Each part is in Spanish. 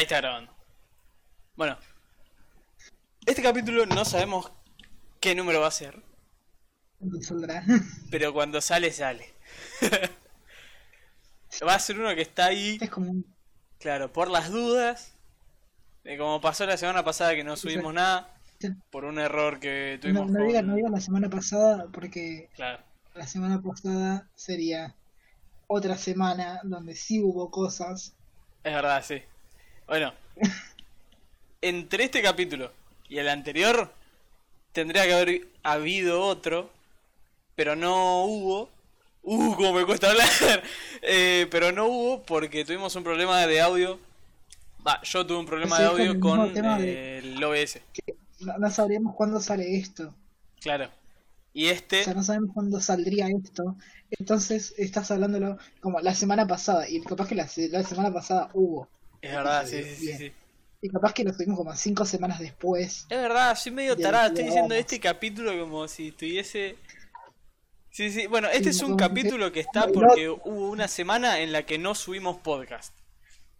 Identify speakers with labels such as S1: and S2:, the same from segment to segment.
S1: Ahí está grabando. Bueno. Este capítulo no sabemos qué número va a ser, pero cuando sale, sale. va a ser uno que está ahí,
S2: Es como
S1: claro, por las dudas. De como pasó la semana pasada que no subimos nada, por un error que
S2: No,
S1: tuvimos
S2: no
S1: con-
S2: digas no digas la semana pasada porque
S1: Claro.
S2: la semana pasada sería otra semana donde sí hubo cosas.
S1: Es verdad, sí. Bueno, entre este capítulo y el anterior tendría que haber habido otro, pero no hubo. Uh, como me cuesta hablar. Eh, pero no hubo porque tuvimos un problema de audio. Va, yo tuve un problema
S2: Sí,
S1: de
S2: con
S1: audio
S2: el
S1: con eh, el OBS.
S2: No, no sabríamos cuándo sale esto.
S1: Claro. Y
S2: O
S1: este,
S2: sea, no sabemos cuándo saldría esto. Entonces estás hablándolo como la semana pasada. Y capaz que la, la semana pasada hubo.
S1: Es verdad, sí, sí, sí.
S2: Y capaz que lo tuvimos como cinco semanas después.
S1: Es verdad, soy medio tarada, estoy diciendo este capítulo como si tuviese... Sí, sí, bueno, este
S2: Sí,
S1: es un capítulo que está porque hubo una semana en la que no subimos podcast.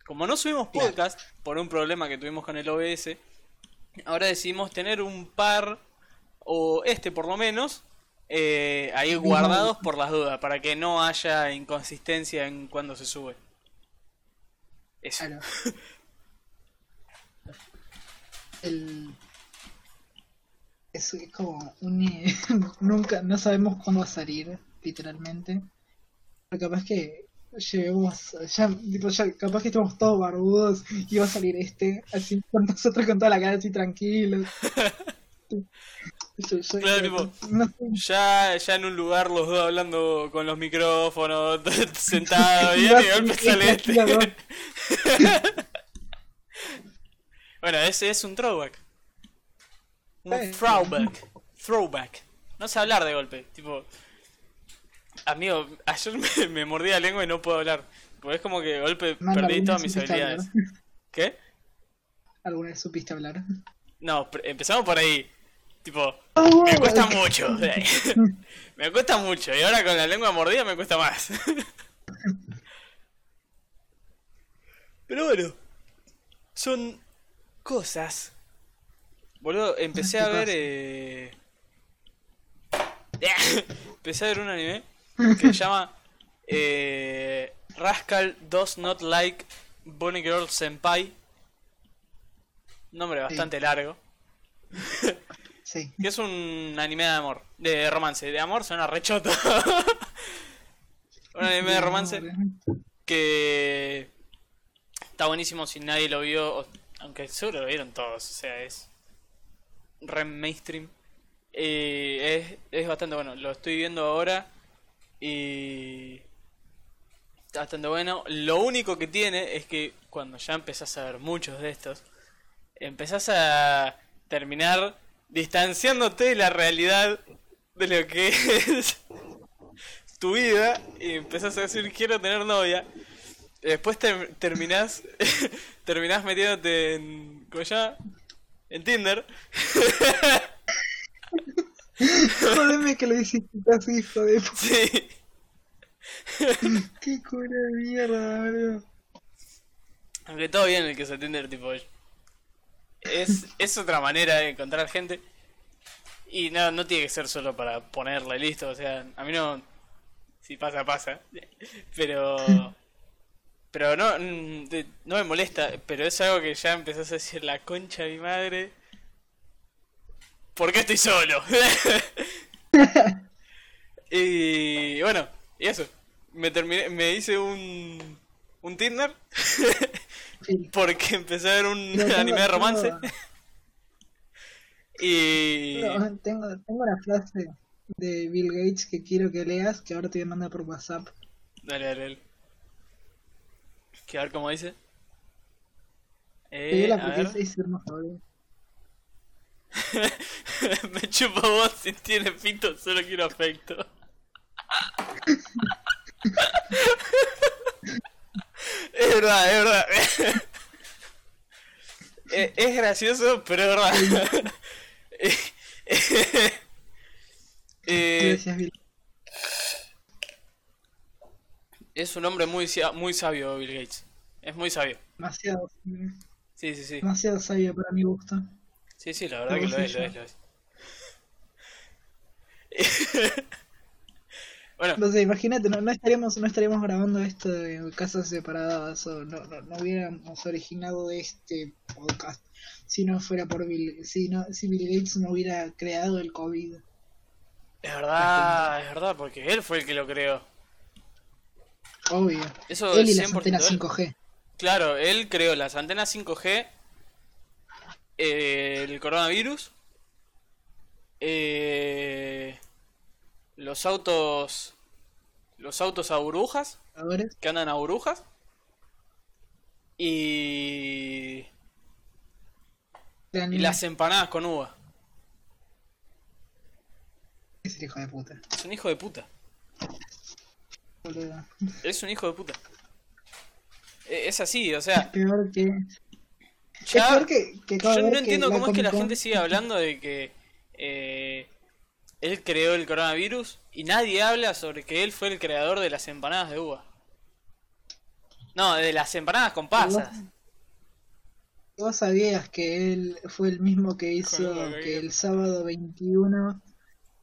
S1: Como no subimos
S2: Claro.
S1: podcast, por un problema que tuvimos con el OBS, ahora decidimos tener un par, o este por lo menos, eh, ahí guardados por las dudas, para que no haya inconsistencia en cuando se sube. Eso.
S2: Claro. El... Es es como un... Nunca, no sabemos cuándo va a salir, literalmente. Pero capaz que lleguemos, ya, tipo, ya, capaz que estamos todos barbudos y va a salir este, así con nosotros con toda la cara así tranquilos.
S1: Claro, tipo,
S2: no
S1: Ya, ya en un lugar los dos hablando con los micrófonos, sentados, y de golpe sale este. bueno, ese es un throwback. Un throwback. Throwback. No sé hablar de golpe. Tipo. Amigo, ayer me, me mordí la lengua y no puedo hablar. Porque es como que de golpe
S2: Manda,
S1: perdí
S2: ¿alguna
S1: todas mis habilidades.
S2: hablar?
S1: ¿Qué?
S2: ¿Alguna vez supiste hablar?
S1: No, empezamos por ahí. Tipo,
S2: Ah,
S1: me cuesta mucho. me cuesta mucho. Y ahora con la lengua mordida me cuesta más. Pero bueno. Son cosas. Boludo, empecé a
S2: ¿Qué
S1: ver... Eh... empecé a ver un anime que se llama eh, Rascal Does Not Like Bonnie Girl Senpai. Nombre bastante largo.
S2: Sí.
S1: Que es un anime de amor, de romance. De amor suena rechoto. un anime de romance que está buenísimo si nadie lo vio, aunque seguro lo vieron todos, o sea, es re mainstream. Eh, es, es bastante bueno, lo estoy viendo ahora y está bastante bueno. Lo único que tiene es que cuando ya empezás a ver muchos de estos, empezás a terminar distanciándote de la realidad de lo que es tu vida y empezás a decir quiero tener novia. Y Después ter- terminás terminás metiéndote en ¿cómo? En Tinder.
S2: Jodeme que lo hiciste así, hijo de
S1: Sí.
S2: Qué cura de mierda, boludo.
S1: Aunque todo bien el que se Tinder tipo es es otra manera de encontrar gente y no no tiene que ser solo para ponerla y listo, o sea, a mí no si pasa pasa, pero pero no no me molesta, pero es algo que ya empezás a decir la concha de mi madre. ¿Por qué estoy solo? y bueno, y eso. Me terminé me hice un un Tinder
S2: Sí.
S1: porque empecé a ver un
S2: tengo-
S1: anime de romance.
S2: tengo-
S1: y
S2: tengo, tengo una frase de Bill Gates que quiero que leas, que ahora te voy a mandar por WhatsApp.
S1: dale, dale, dale. Que a ver cómo dice. Eh,
S2: Léela
S1: a
S2: es, boludo.
S1: Me chupo vos si tiene pito, solo quiero afecto. es verdad, es verdad. es, es gracioso, pero es verdad. Eh,
S2: Gracias, Bill.
S1: es un hombre muy, muy sabio, Bill Gates. Es muy sabio.
S2: Demasiado. sí.
S1: Sí, sí.
S2: Demasiado sabia para mi gusto.
S1: Sí, sí, la verdad que lo es, lo es, lo es. bueno,
S2: Entonces, imagínate, no, no estaríamos, no estaríamos grabando esto de casas separadas o no, no, no hubiéramos originado este podcast si no fuera por Bill, si no, si Bill Gates no hubiera creado el COVID.
S1: es verdad, es verdad, porque él fue el que lo creó.
S2: Obvio.
S1: Eso
S2: Él y
S1: es
S2: las
S1: 100%
S2: antenas
S1: él.
S2: 5G.
S1: Claro, él creó las antenas 5G, eh, el coronavirus, eh, los autos, los autos a burbujas, que andan a burbujas, y, y las empanadas con uva.
S2: es el hijo de puta.
S1: Es un hijo de puta.
S2: boludo.
S1: Es un hijo de puta. E- Es así, o sea,
S2: Peor que. Es peor que,
S1: Yo no entiendo cómo es que la gente sigue hablando de que eh, él creó el coronavirus y nadie habla sobre que él fue el creador de las empanadas de uva. No, de las empanadas con pasas.
S2: Vos sabías que él fue el mismo que hizo que el sábado 21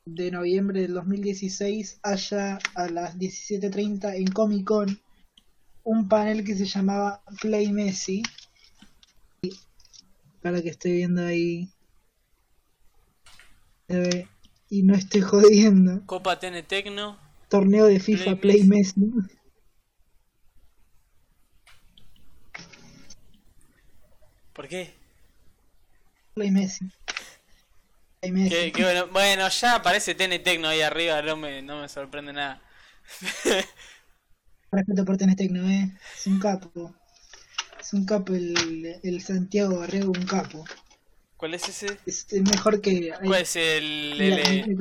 S2: de noviembre del 2016 haya a las 17.30 en Comic Con un panel que se llamaba Play Messi. Y- Para que estoy viendo ahí. Eh, y no estoy jodiendo.
S1: Copa TN Tecno.
S2: Torneo de FIFA
S1: Play
S2: Play Messi.
S1: ¿Por qué?
S2: Play Messi. Play Messi.
S1: Bueno, bueno, ya aparece TN Tecno ahí arriba, no me, no me sorprende nada.
S2: Respeto por Tenes Tecno, eh. Es un capo. Es un capo el, el Santiago Barrego, un capo.
S1: ¿Cuál es ese?
S2: Es mejor que hay.
S1: ¿Cuál es el, el,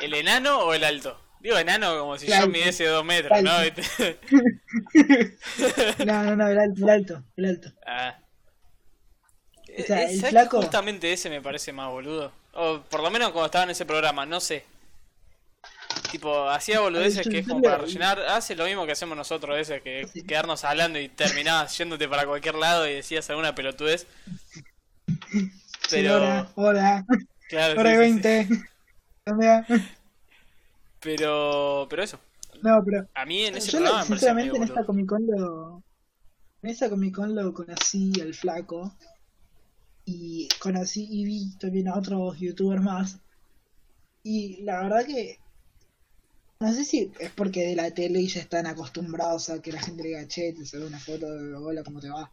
S1: el enano o el alto? Digo enano como si yo midiese dos metros, ¿no?
S2: Alto. No, no, no, el alto, el alto, el alto.
S1: Ah.
S2: O sea,
S1: Eh,
S2: el
S1: ¿sabes
S2: flaco-
S1: Justamente ese me parece más boludo. O por lo menos cuando estaba en ese programa, no sé. Tipo, hacía boludeces que es como para rellenar. Hace lo mismo que hacemos nosotros, ese, que
S2: Sí.
S1: quedarnos hablando y terminabas yéndote para cualquier lado y decías alguna pelotudez. Pero.
S2: Hola, hola,
S1: Claro,
S2: hora
S1: sí,
S2: y
S1: sí, sí.
S2: 20. Amiga.
S1: Pero. Pero eso.
S2: No, pero
S1: A mí en ese
S2: yo
S1: programa
S2: lo- sinceramente en esta. Comic Con lo. En esa Comic Con lo conocí al flaco. Y conocí y vi también a otros youtubers más. Y la verdad que. No sé si es porque de la tele y ya están acostumbrados a que la gente le diga che, te sube una foto de hola, ¿cómo te va?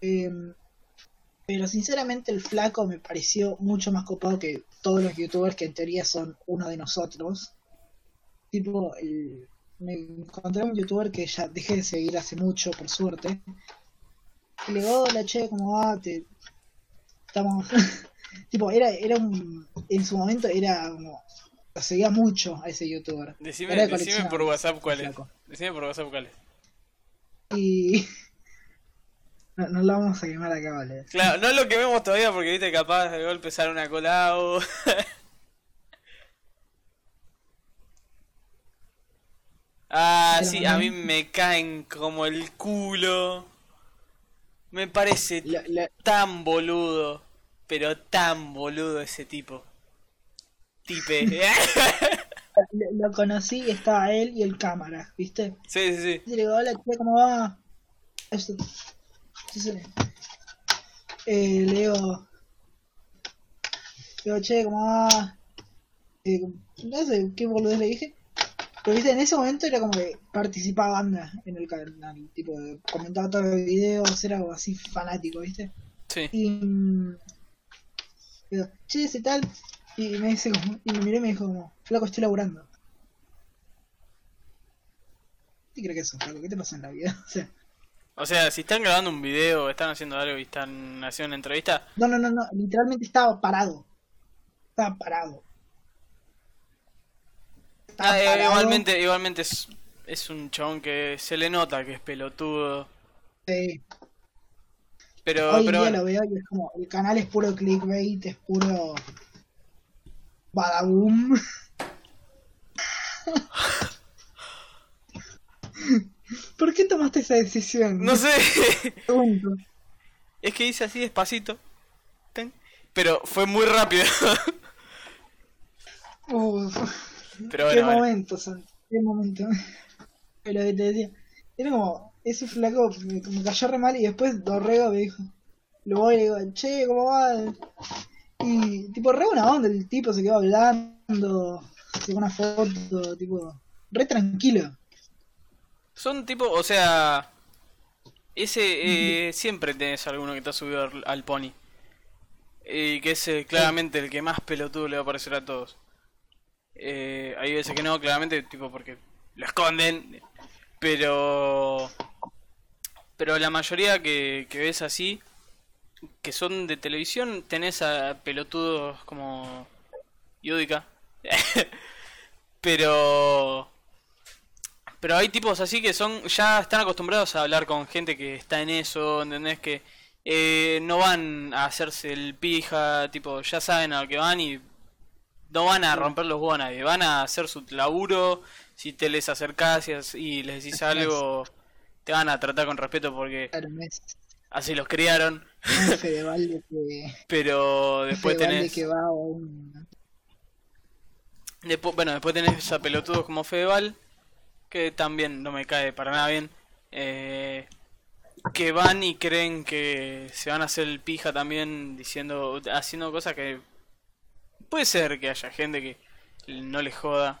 S2: Em, pero sinceramente el flaco me pareció mucho más copado que todos los youtubers que en teoría son uno de nosotros. Tipo, el- me encontré un youtuber que ya dejé de seguir hace mucho, por suerte. Y le digo, hola che, ¿cómo va? Te... Estamos... tipo, era, era un... En su momento era como... Lo seguía mucho a ese youtuber.
S1: Decime, decime por WhatsApp cuál es. Decime por WhatsApp cuál es.
S2: Y... No, no lo vamos a quemar acá, vale.
S1: Claro, no lo quememos todavía porque viste capaz de golpe sale una colabo. ah, sí, a mí me caen como el culo. Me parece
S2: La- la-
S1: tan boludo, pero tan boludo ese tipo. Tipe.
S2: lo, lo conocí y estaba él y el cámara, ¿viste?
S1: sí, sí, sí.
S2: Y le digo, hola, ¿cómo va? Esto- sí, sí. Eh, le digo, le digo, che, ¿cómo va? Eh, no sé qué boludez le dije. Pero viste, en ese momento era como que participaba banda en el canal, tipo, comentaba todos los videos, era algo así fanático, ¿viste?
S1: Sí.
S2: Y che, ese tal, y me dice como, y me miré y me dijo como, flaco, estoy laburando. ¿Qué crees que eso, flaco? ¿Qué te pasa en la vida? O sea,
S1: O sea, si están grabando un video, están haciendo algo y están haciendo una entrevista,
S2: no, no, no, no, literalmente estaba parado. Estaba parado. Estaba
S1: Ah, eh, igualmente, igualmente es, es un chabón que se le nota que es pelotudo.
S2: Sí.
S1: Pero,
S2: Hoy
S1: pero
S2: día lo veo y es como, el canal es puro clickbait, es puro badaboom. ¿Por qué tomaste esa decisión?
S1: no sé. Es que hice así despacito. Pero fue muy rápido.
S2: Uf,
S1: Pero
S2: qué
S1: bueno, bueno.
S2: momento, Santi, qué momento. Pero que te decía, era como, ese flaco me, me cayó re mal y después Dorrego me dijo, lo voy y le digo, che, ¿cómo va? Y tipo, re una onda, el tipo se quedó hablando, sacó una foto, tipo, re tranquilo.
S1: Son tipo, o sea, ese eh, siempre tenés alguno que te ha subido al, pony. Y que es eh, claramente el que más pelotudo le va a parecer a todos. Eh, hay veces que no, claramente, tipo porque lo esconden. Pero. Pero la mayoría que, que ves así, que son de televisión, tenés a pelotudos como. Yudica. pero. Pero hay tipos así que son ya están acostumbrados a hablar con gente que está en eso, ¿entendés? Que eh, no van a hacerse el pija, tipo, ya saben a lo que van y no van a romper los huevos a nadie, van a hacer su laburo, si te les acercás y, les decís algo, te van a tratar con respeto porque así los criaron,
S2: que,
S1: pero después tenés...
S2: que va a un...
S1: Después, bueno, después tenés a pelotudos como Fedeval, que también no me cae para nada bien. eh, que van y creen que se van a hacer el pija también diciendo, haciendo cosas que puede ser que haya gente que no le joda,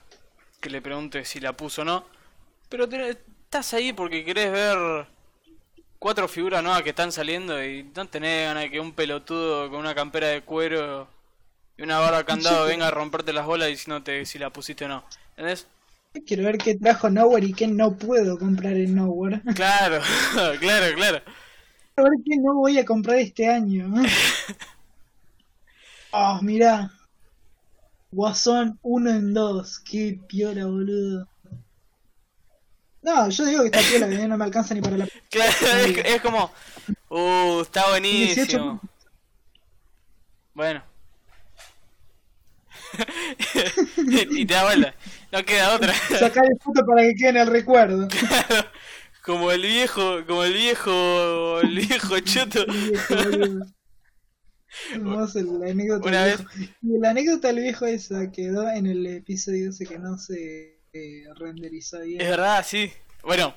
S1: que le pregunte si la puso o no, pero te- estás ahí porque querés ver cuatro figuras nuevas que están saliendo y no tenés ganas de que un pelotudo con una campera de cuero y una barra candado venga a romperte las bolas diciéndote si la pusiste o no. ¿Entendés?
S2: Quiero ver qué trajo Nowhere y qué no puedo comprar en Nowhere.
S1: Claro, claro, claro.
S2: A ver qué no voy a comprar este año. Oh, mirá. Guasón 1 en 2. Qué piola, boludo. No, yo digo que está piola, que no me alcanza ni para la...
S1: Claro, es, es como, uh, está
S2: 18
S1: buenísimo. Bueno. y te da vuelta. No queda otra.
S2: Sacar el foto para que quede en el recuerdo.
S1: Claro, como el viejo, como el viejo, el viejo choto.
S2: Hermoso la anécdota
S1: Una
S2: viejo. Y la anécdota del viejo esa quedó en el episodio ese que no se eh, renderizó bien.
S1: Es verdad, sí. Bueno,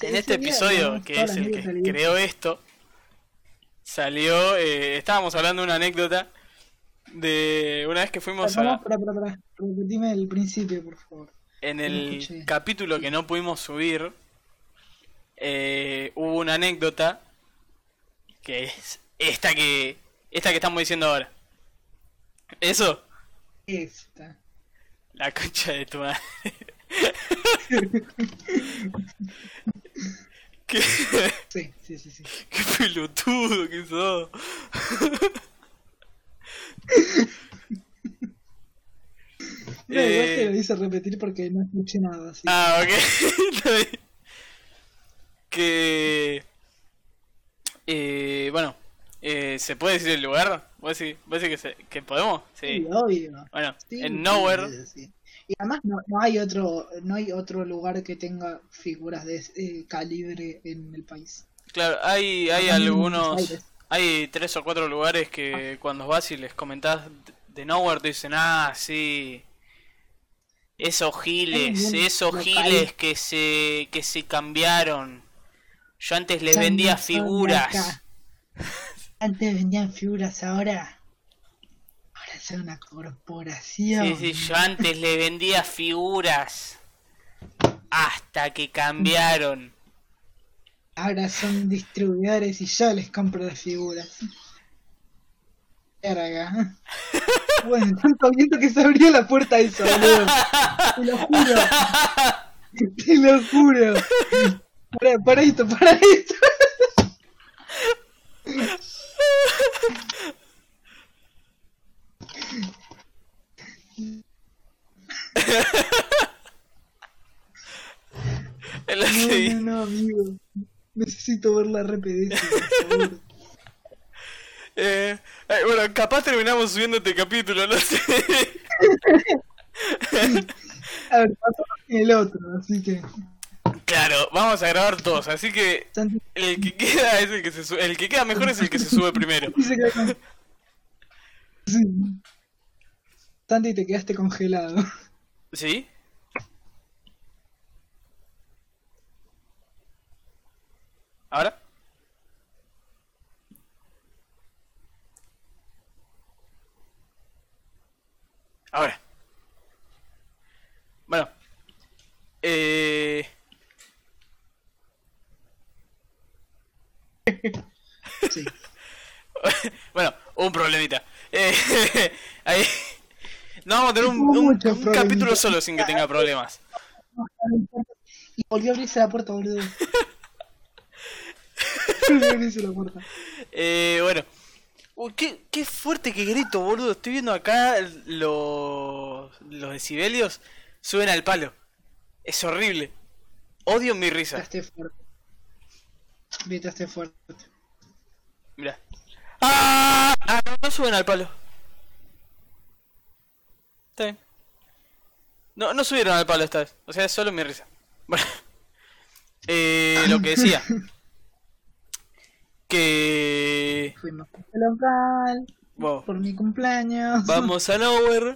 S1: en este episodio, que es el que creó esto, salió, eh, estábamos hablando de una anécdota de una vez que fuimos
S2: Pará,
S1: a,
S2: pará, pará, pará. Repetime el principio, por favor.
S1: en el capítulo que no pudimos subir, eh, hubo una anécdota que es esta que, esta que estamos diciendo ahora. Eso,
S2: Esta.
S1: la concha de tu madre. ¿Qué?
S2: Sí, sí, sí, sí.
S1: Qué pelotudo que sos.
S2: No, igual
S1: Eh,
S2: te lo hice repetir porque no escuché nada. Así.
S1: Ah, ok. Que. Eh, bueno, eh, ¿se puede decir el lugar? ¿Vos decís, vos decís que, se- que podemos?
S2: Sí,
S1: Sí.
S2: obvio.
S1: Bueno,
S2: Sí,
S1: en Nowhere.
S2: sí. Y además no, no hay otro no hay otro lugar que tenga figuras de ese calibre en el país.
S1: Claro, hay, hay algunos. Hay tres o cuatro lugares que cuando vas y les comentás de Nowhere te dicen, ah, sí. Esos giles, esos
S2: local.
S1: giles que se, que se cambiaron. Yo antes les vendía figuras.
S2: Antes vendían figuras, ahora ahora son una corporación.
S1: Sí, sí, yo antes le vendía figuras. Hasta que cambiaron.
S2: Ahora son distribuidores y yo les compro las figuras. Verga. Bueno, tanto viento que se abrió la puerta esa, boludo. Te lo juro. Te lo juro. Para, para esto, para esto. No, no, no, amigo. Necesito ver la RPD, por favor.
S1: Eh, eh, bueno, capaz terminamos subiendo este capítulo, no sé.
S2: A ver, pasó el otro, así que.
S1: Claro, vamos a grabar dos, así que el que queda es el que se sube, el que queda mejor es el que se sube primero.
S2: Sí. Santi, te quedaste congelado.
S1: ¿Sí? ¿Ahora? Ahora. Bueno. Eh...
S2: Sí.
S1: bueno, un problemita. Eh, ahí... No vamos a un, capítulo solo sin que tenga problemas.
S2: Y volvió a abrirse la puerta, boludo. Volvió a abrirse la puerta.
S1: Eh, bueno. Uy, qué, qué fuerte que grito, boludo. Estoy viendo acá los, los decibelios suben al palo. Es horrible. Odio mi risa.
S2: Gritaste fuerte. Gritaste fuerte.
S1: Mira. ¡Ah! Ah, no suben al palo. Está bien. No, no subieron al palo esta vez. O sea, es solo mi risa. Bueno. Eh, lo que decía. Que...
S2: Fuimos a este local
S1: Wow.
S2: por mi cumpleaños.
S1: Vamos a Nowhere.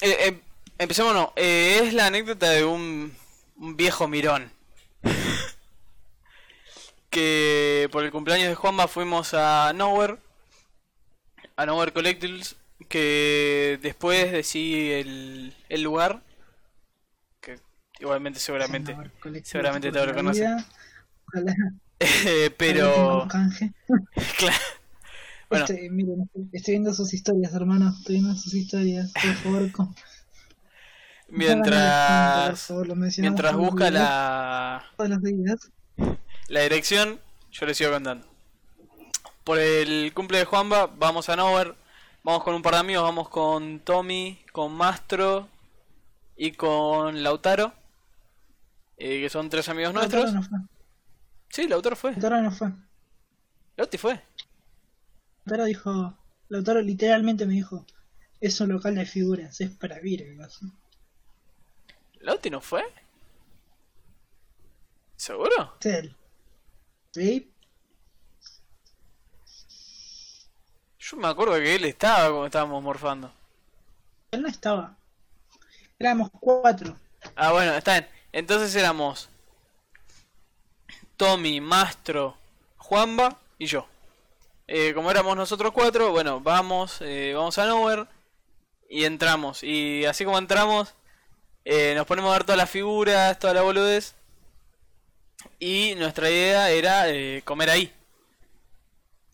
S1: Eh, eh, empecemos, no. Eh, es la anécdota de un, un viejo mirón. que por el cumpleaños de Juanma fuimos a Nowhere. A Nowhere Collectibles. Que después decí el, el lugar. Que igualmente seguramente. Seguramente todos lo.
S2: Ojalá,
S1: Eh, pero... claro. Bueno.
S2: Estoy, miren, estoy, viendo sus historias, hermano. Estoy viendo sus historias. Por favor, con- por
S1: Mientras...
S2: favor, lo mencionamos
S1: Mientras busca la... La dirección, yo les sigo contando. Por el cumple de Juanba, vamos a Nowhere. Vamos con un par de amigos, vamos con Tommy, con Mastro y con Lautaro. eh, que son tres amigos
S2: Lautaro
S1: nuestros.
S2: no fue.
S1: Sí, Lautaro fue.
S2: Lautaro no fue.
S1: Lauti fue.
S2: Lautaro dijo. Lautaro literalmente me dijo. Es un local de figuras, es para Virgos.
S1: ¿Lauti no fue? ¿Seguro?
S2: Él. ¿Sí?
S1: Yo me acuerdo que él estaba cuando estábamos morfando.
S2: Él no estaba. Éramos cuatro.
S1: Ah, bueno, está bien. Entonces éramos Tommy, Mastro, Juanba y yo. Eh, como éramos nosotros cuatro, bueno, vamos, eh, vamos a Nowhere y entramos. Y así como entramos, eh, nos ponemos a ver todas las figuras, toda la boludez. Y nuestra idea era comer ahí.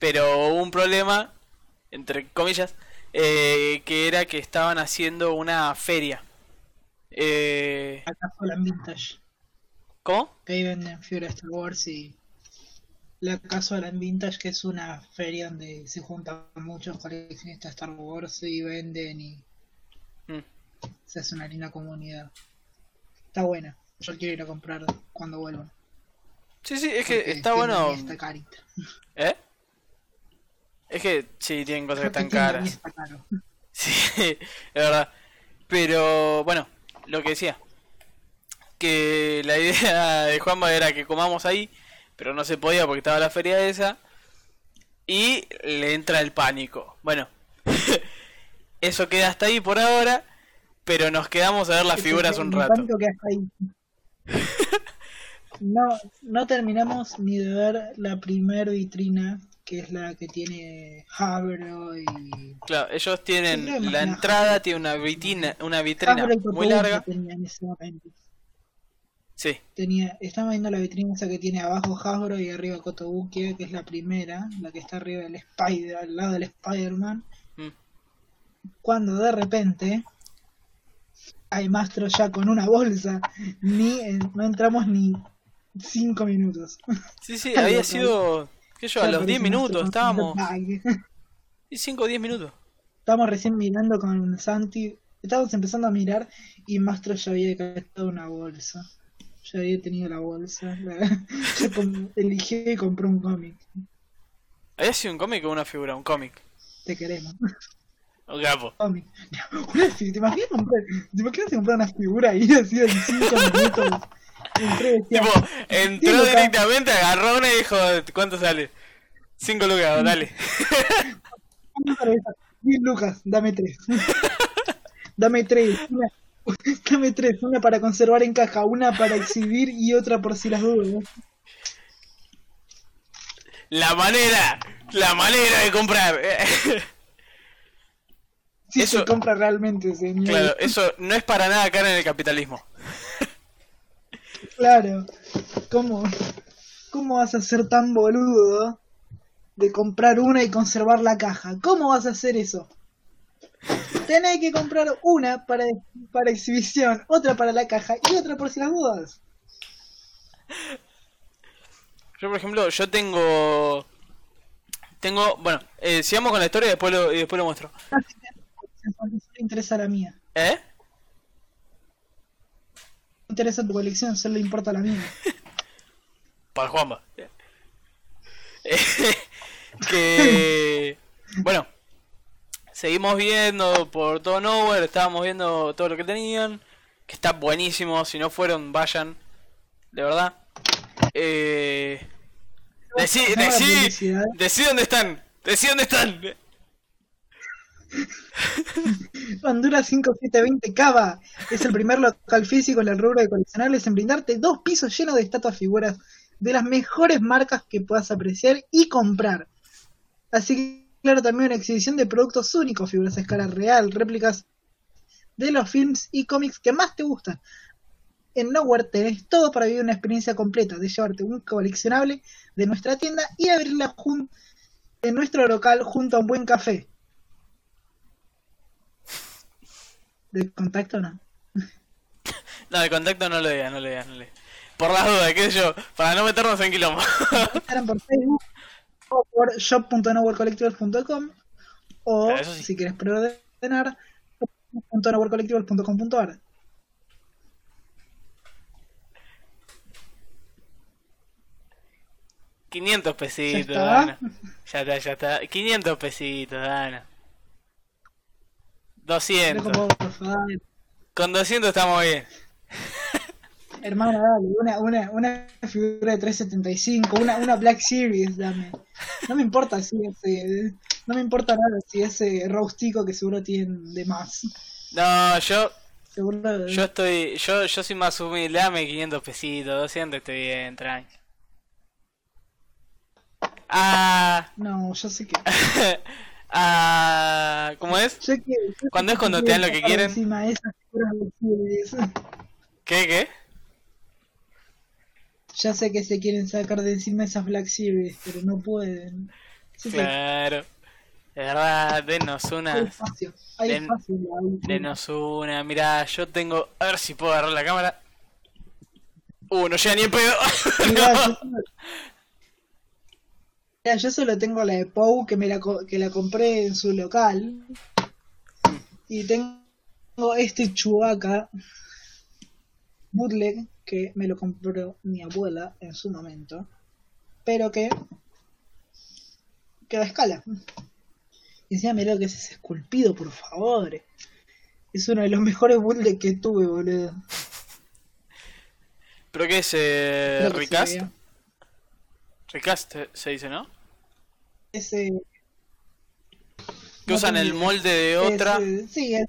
S1: Pero hubo un problema, entre comillas, eh, que era que estaban haciendo una feria. Eh,
S2: Acá fue la Vintage.
S1: ¿Cómo?
S2: Que ahí venden figuras Star Wars y. La Casual and Vintage, que es una feria donde se juntan muchos coleccionistas de Star Wars y venden y
S1: Mm.
S2: se hace una linda comunidad. Está buena. Yo quiero ir a comprar cuando vuelvan.
S1: Sí, sí, es que
S2: porque
S1: está bueno.
S2: Está carita.
S1: ¿Eh? Es que sí, tienen cosas que están caras. Sí, es verdad. Pero bueno, lo que decía. Que la idea de Juanma era que comamos ahí, pero no se podía porque estaba la feria esa. Y le entra el pánico. Bueno, eso queda hasta ahí por ahora. Pero nos quedamos a ver las figuras un rato.
S2: encanta que hasta ahí. No, no terminamos ni de ver la primer vitrina, que es la que tiene Havro y
S1: Claro, ellos tienen la entrada, tiene una vitrina, una vitrina muy larga.
S2: tenía en ese momento.
S1: Sí,
S2: Tenía, estaba viendo la vitrina esa que tiene abajo Hasbro y arriba Kotobuki, que es la primera, la que está arriba del Spider, al lado del Spider-Man.
S1: Mm.
S2: Cuando de repente hay Mastro ya con una bolsa, ni no entramos ni cinco minutos.
S1: sí, sí, había sido, qué yo, a los 10
S2: aparece Mastro
S1: minutos estábamos. Y 5 o 10 minutos.
S2: Estábamos recién mirando con Santi, estábamos empezando a mirar y Mastro ya había gastado una bolsa. Ya había tenido la bolsa. la- com- eligió y compró un cómic.
S1: ¿Había sido un cómic o una figura? Un cómic.
S2: Te queremos.
S1: Un capo.
S2: cómic. Una fi- ¿Te imaginas comprar, ¿te imaginas comprar una figura ahí así en 5 minutos?
S1: Tipo, entró directamente, agarró una y dijo, ¿cuánto sale? 5 lucas, dale.
S2: "Dame para esa". 10 lucas, dame tres. dame tres. Una, dame tres, una para conservar en caja, una para exhibir y otra por si las dudas.
S1: La manera, la manera de comprar.
S2: Si
S1: Eso-
S2: se compra realmente, señor.
S1: claro, eso no es para nada cara en el capitalismo.
S2: Claro. ¿Cómo, ¿Cómo vas a ser tan boludo de comprar una y conservar la caja? ¿Cómo vas a hacer eso? Tenés que comprar una para, para exhibición, otra para la caja y otra por si las dudas.
S1: Yo, por ejemplo, yo tengo... Tengo, bueno, eh, sigamos con la historia y después lo, y después lo muestro.
S2: No le interesa la mía.
S1: ¿Eh?
S2: No interesa tu colección, solo le importa la mía.
S1: Para Juanma. Que bueno, seguimos viendo por todo Nowhere, estábamos viendo todo lo que tenían, que está buenísimo, si no fueron, vayan, de verdad. Eh, decí, decí, decí dónde están, decí dónde están.
S2: Honduras 5720 Cava es el primer local físico en el rubro de coleccionables en brindarte dos pisos llenos de estatuas figuras de las mejores marcas que puedas apreciar y comprar. Así que, claro, también una exhibición de productos únicos, figuras a escala real, réplicas de los films y cómics que más te gustan. En Nowhere tenés todo para vivir una experiencia completa, de llevarte un coleccionable de nuestra tienda y abrirla en nuestro local junto a un buen café. ¿De contacto no?
S1: No, de contacto no lo digas, no lo digas, no lo digas. Por las dudas, qué sé yo, para no meternos en quilombo.
S2: Por Facebook o por shop.nowherecollectibles.com o
S1: eso sí.
S2: si quieres preordenar shop.nowherecollectibles.com.ar
S1: 500 pesitos,
S2: ¿Ya está?
S1: Dana. Ya está, ya está. 500 pesitos, Dana. 200.
S2: Dejo por favor.
S1: Con 200 estamos bien.
S2: Hermano, dale, una, una, una figura de 375, una, una Black Series, dame. No me importa si ese, no me importa nada si ese raustico que seguro tienen de más.
S1: No, yo
S2: Seguro
S1: yo estoy yo yo soy más humilde, dame 500 pesitos, 200 estoy bien, tranqui. Ah,
S2: No, yo sé que.
S1: ah, ¿cómo es?
S2: yo que- yo
S1: ¿Cuándo es cuando te dan lo que quieren?
S2: Encima de esas.
S1: ¿Qué qué?
S2: Ya sé que se quieren sacar de encima esas Black Series, pero no pueden. Sí,
S1: Claro. De verdad, denos
S2: hay
S1: una,
S2: espacio. Hay
S1: Den-
S2: espacio.
S1: denos una. Mirá, yo tengo, a ver si puedo agarrar la cámara. Uh, no llega ni en pedo.
S2: Mirá, yo Mirá, yo solo tengo la de Pou que me la, co- que la compré en su local. Y tengo este Chewbacca bootleg que me lo compró mi abuela en su momento. Pero que queda a escala. Y encima mirá lo que es ese esculpido, por favor. Es uno de los mejores bootleg que tuve, boludo.
S1: ¿Pero qué es? Eh, ¿Recast? Recast eh, se dice, ¿no?
S2: Ese
S1: Que
S2: No
S1: usan el molde de otra.
S2: Es, eh, sí, es...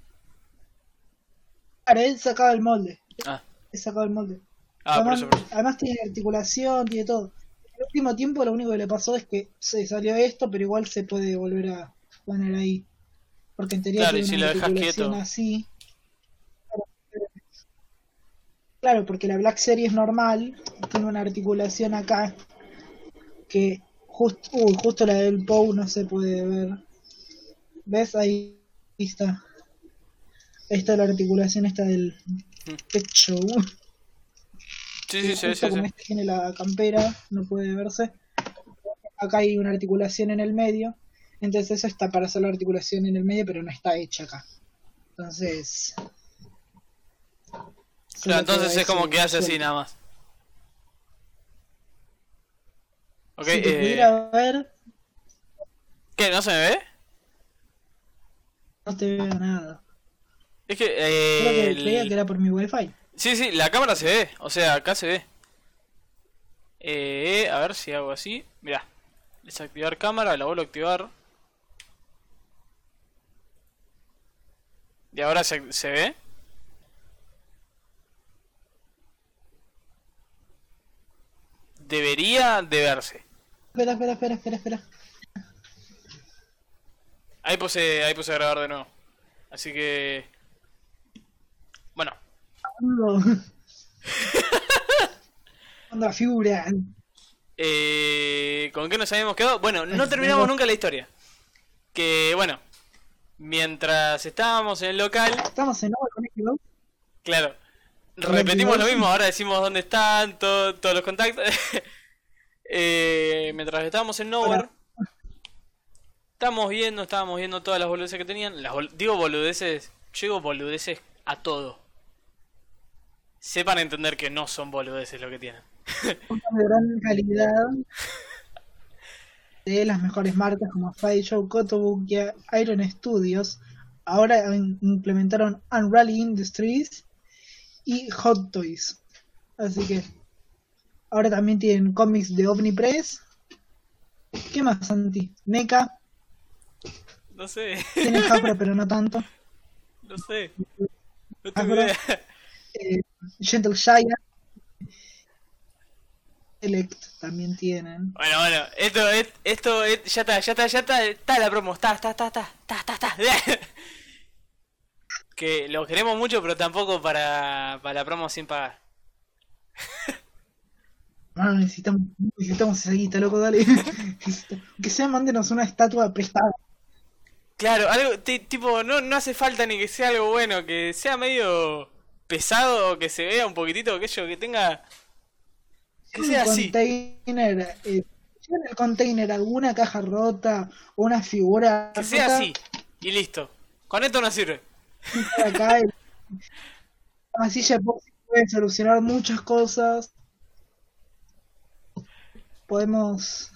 S2: Claro, él sacaba el molde.
S1: Ah,
S2: Él sacaba el molde.
S1: ah por
S2: además,
S1: eso, por eso.
S2: además tiene articulación, tiene todo. En el último tiempo lo único que le pasó es que se salió esto, pero igual se puede volver a poner ahí. Porque en teoría
S1: Claro, y
S2: tiene
S1: si
S2: una
S1: lo dejas
S2: articulación
S1: quieto.
S2: así. Claro, porque la Black Series normal tiene una articulación acá que justo, uy, justo la del Pou no se puede ver. ¿Ves? Ahí está. Ahí está la articulación esta del pecho.
S1: Sí, sí, sí,
S2: como
S1: sí.
S2: este tiene la campera, no puede verse. Acá hay una articulación en el medio. Entonces eso está para hacer la articulación en el medio, pero no está hecha acá. Entonces...
S1: Claro, entonces es como que hace así nada más. Ok,
S2: si te
S1: eh,
S2: pudiera ver,
S1: ¿qué? ¿No se me ve?
S2: no te veo nada.
S1: Es que,
S2: Creo
S1: eh,
S2: que
S1: el-
S2: creía que era por mi wifi.
S1: Sí, sí, la cámara se ve. O sea, acá se ve. Eh, a ver si hago así. Mirá. Desactivar cámara, la vuelvo a activar. Y ahora se, se ve. Debería de verse.
S2: Espera, espera, espera, espera, espera.
S1: Ahí puse, ahí puse a grabar de nuevo. Así que... Bueno,
S2: No. Onda figura.
S1: Eh, ¿Con qué nos habíamos quedado? Bueno, no terminamos nunca la historia. Que bueno, mientras estábamos en el local,
S2: Estamos en con Xbox.
S1: claro, repetimos lo mismo, ahora decimos dónde están, todo- todos los contactos. Eh, mientras estábamos en Nowhere, estábamos viendo, estábamos viendo todas las boludeces que tenían. Las bol- digo boludeces, yo digo boludeces a todo. Sepan entender que no son boludeces lo que tienen.
S2: De gran calidad. De las mejores marcas como Show, Kotobukiya, Iron Studios. Ahora implementaron Unreal Industries y Hot Toys. Así que ahora también tienen cómics de Omnipress. ¿Qué más, Santi? NECA,
S1: No sé,
S2: tiene Japra pero no tanto.
S1: no sé. No tengo idea.
S2: Eh, Gentle Giant. Select también tienen.
S1: Bueno, bueno, esto, es- esto, es- ya está, ya está, ya está, está la promo, está, está, está, está, está, está, está. Que lo queremos mucho, pero tampoco para, para la promo sin pagar.
S2: No, necesitamos, necesitamos esa guita, loco, dale. que sea, mándenos una estatua prestada.
S1: Claro, algo, ti- tipo, no, no hace falta ni que sea algo bueno, que sea medio pesado, que se vea un poquitito, que yo, que tenga, que sea
S2: un
S1: así.
S2: container, eh, en el container alguna caja rota o una figura
S1: Que sea así, y listo. Con esto no sirve.
S2: acá el- la masilla puede solucionar muchas cosas. Podemos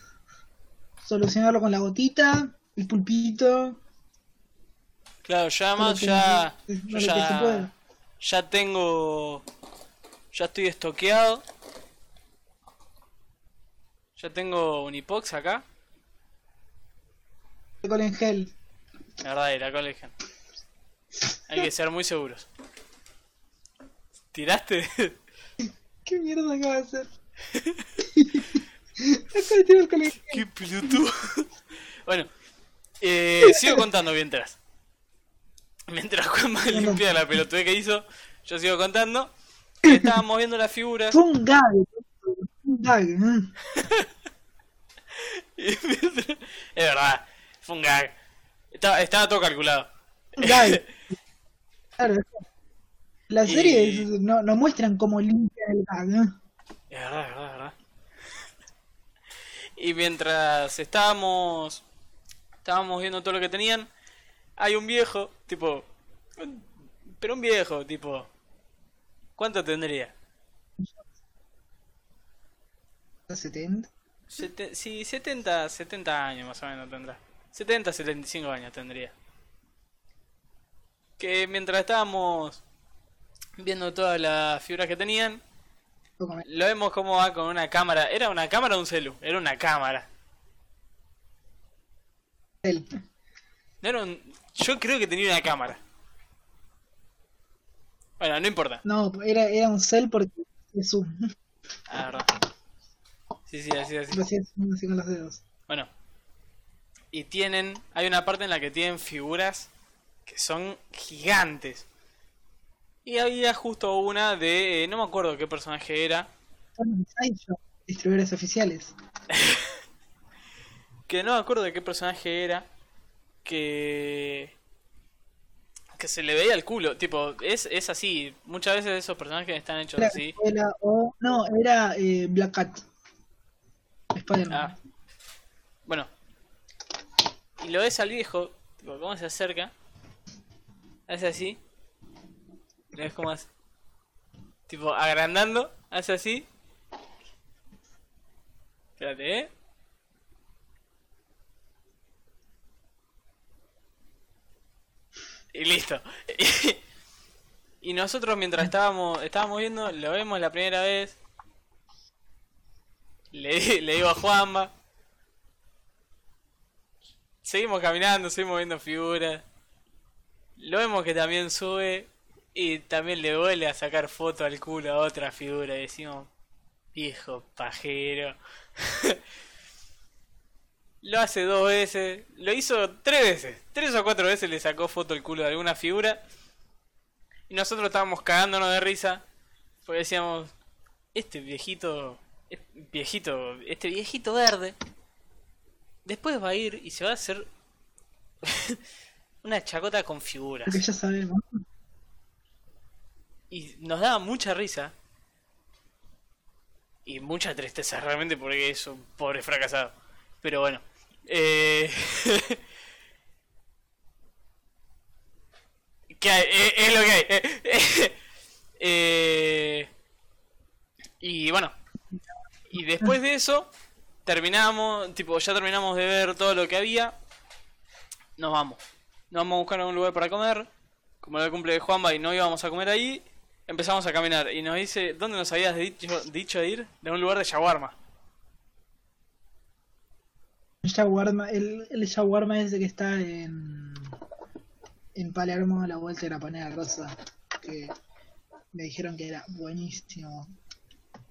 S2: solucionarlo con la gotita, el pulpito.
S1: Claro, ya
S2: todo lo
S1: más,
S2: que-
S1: ya, yo ya, ya tengo, ya estoy estoqueado. Ya tengo un hipox acá.
S2: Alcohol en gel.
S1: La verdad, y la colección. Hay que ser muy seguros. ¿Tiraste?
S2: ¿Qué mierda acaba de hacer?
S1: ¡Qué pelotudo! bueno, eh, sigo contando mientras. Mientras Juanma limpia la pelotudez que hizo, yo sigo contando. Estábamos viendo las figuras.
S2: Fue un gag. Un gag.
S1: y es verdad, fue un gag. Estaba, estaba todo calculado.
S2: Un gag. Claro. Las
S1: Y-
S2: series no, no muestran cómo limpia el gag. ¿eh?
S1: Es verdad, es verdad, es verdad. Y mientras estábamos estábamos viendo todo lo que tenían, hay un viejo, tipo, pero un viejo, tipo, ¿cuánto tendría?
S2: 70.
S1: Sete- sí, 70, 70 años más o menos tendrá. 70, 75 años tendría. Que mientras estábamos viendo todas las figuras que tenían. Lo vemos como va con una cámara. ¿Era una cámara o un celu? Era una cámara.
S2: Él.
S1: No era un... Yo creo que tenía una cámara. Bueno, no importa.
S2: No, era, era un cel porque es un.
S1: Ah, verdad. Sí, sí, así, así.
S2: Lo hacía así con los dedos.
S1: Bueno. Y tienen... Hay una parte en la que tienen figuras que son gigantes. Y había justo una de... eh, no me acuerdo qué personaje era.
S2: Distribuidores oficiales.
S1: Que no me acuerdo de qué personaje era. Que... Que se le veía el culo. Tipo, es, es así. Muchas veces esos personajes están hechos
S2: Era,
S1: así.
S2: era- no, era eh, Black Cat.
S1: Ah. Bueno. Y lo ves al viejo, tipo, cómo se acerca. Hace así. Ves como. Tipo, agrandando, hace así. Espérate, eh. Y listo. Y nosotros mientras estábamos, estábamos viendo, lo vemos la primera vez. Le, le digo a Juanma. Seguimos caminando, seguimos viendo figuras. Lo vemos que también sube y también le vuelve a sacar foto al culo a otra figura. Y decimos, viejo pajero. lo hace dos veces, lo hizo tres veces, tres o cuatro veces le sacó foto al culo de alguna figura. Y nosotros estábamos cagándonos de risa. Porque decíamos, este viejito, viejito, este viejito verde, después va a ir y se va a hacer una chacota con figuras.
S2: Porque ya sabemos.
S1: Y nos daba mucha risa. Y mucha tristeza realmente porque es un pobre fracasado. Pero bueno. Eh... ¿Qué? Eh, es lo que hay. Eh, y bueno. Y después de eso, terminamos, tipo, ya terminamos de ver todo lo que había. Nos vamos. Nos vamos a buscar algún lugar para comer. Como era el cumple de Juanba y no íbamos a comer ahí, empezamos a caminar. Y nos dice, ¿dónde nos habías dicho, dicho de ir? De un lugar de shawarma.
S2: El shawarma, el, el shawarma ese que está en, en Palermo a la vuelta de la panera rosa. Que me dijeron que era buenísimo.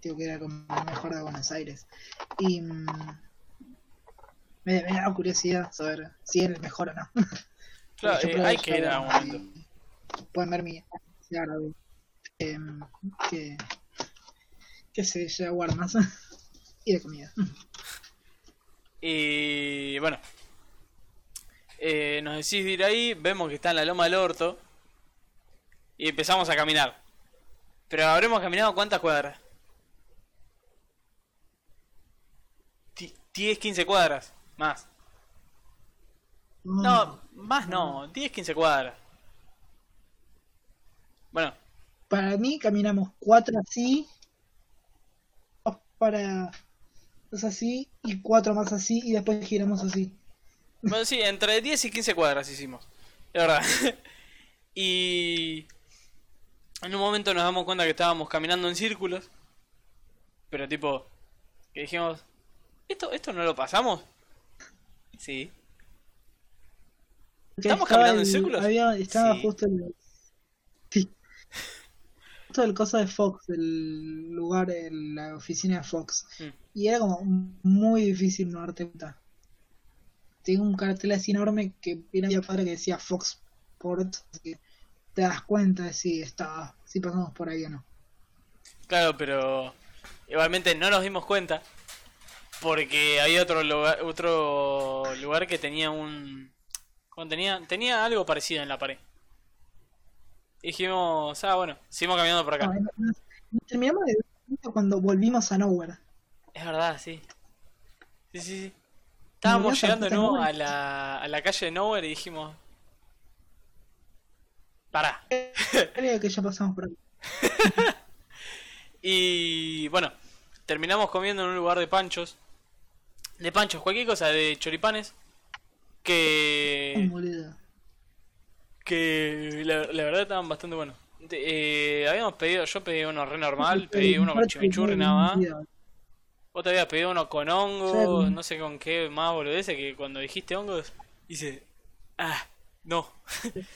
S2: Digo que era como el mejor de Buenos Aires. Y mm, me, me da curiosidad saber si era el mejor o no.
S1: Claro, eh, hay que ir a un momento.
S2: Pueden ver mi claro, que que se shawarmas y de comida.
S1: Y bueno. Eh, nos decís de ir ahí, vemos que está en la loma del orto. Y empezamos a caminar. Pero habremos caminado cuántas cuadras? Ti- 10, 15 cuadras. Más. No, más no. 10, 15 cuadras. Bueno,
S2: Para mí caminamos cuatro así, dos para dos así y cuatro más así y después giramos así.
S1: Bueno, sí, entre 10 y 15 cuadras hicimos. De verdad. y en un momento nos damos cuenta que estábamos caminando en círculos. Pero tipo, que dijimos, ¿esto, esto no lo pasamos? Sí.
S2: Porque
S1: ¿Estamos caminando en círculos?
S2: había- estaba
S1: Sí.
S2: justo el. Justo el coso de Fox, el lugar, el- la oficina de Fox.
S1: Mm.
S2: Y era como muy difícil no darte cuenta. Tengo un cartel así enorme que era padre que decía Fox Port, así que te das cuenta de si está, si pasamos por ahí o no.
S1: Claro, pero igualmente no nos dimos cuenta. Porque había otro lugar, otro lugar que tenía un... ¿cómo tenía, tenía algo parecido en la pared. Y dijimos, ah, bueno, seguimos caminando por acá.
S2: No, nos- nos terminamos de cuando volvimos a Nowhere.
S1: Es verdad, sí. Sí, sí, sí. Estábamos llegando
S2: Nowhere.
S1: a la, a la calle de Nowhere y dijimos... Pará.
S2: Creo que ya pasamos por ahí.
S1: Y bueno, terminamos comiendo en un lugar de panchos. De panchos, cualquier cosa, de choripanes. Que...
S2: boludo.
S1: Que la, la verdad estaban bastante buenos. Eh, habíamos pedido, yo pedí uno re normal, pedí uno con chimichurri nada más. Vos te habías pedido uno con hongos, no sé con qué más boludece, que cuando dijiste hongos, dice, ah, no.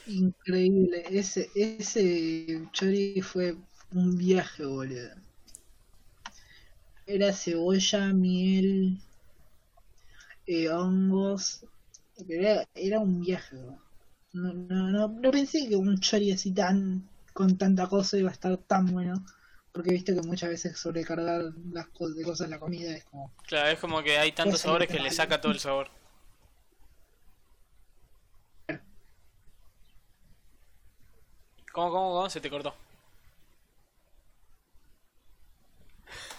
S2: Increíble. Ese, ese chori fue un viaje, boludo. Era cebolla, miel, eh, hongos. Era, era un viaje, boludo. No, no, no, no pensé que un chori así tan con tanta cosa iba a estar tan bueno. Porque viste que muchas veces sobrecargar las cosas de cosas en la comida es como.
S1: Claro, es como que hay tantos sabores que le saca todo el sabor. ¿Cómo, cómo, cómo? Se te cortó.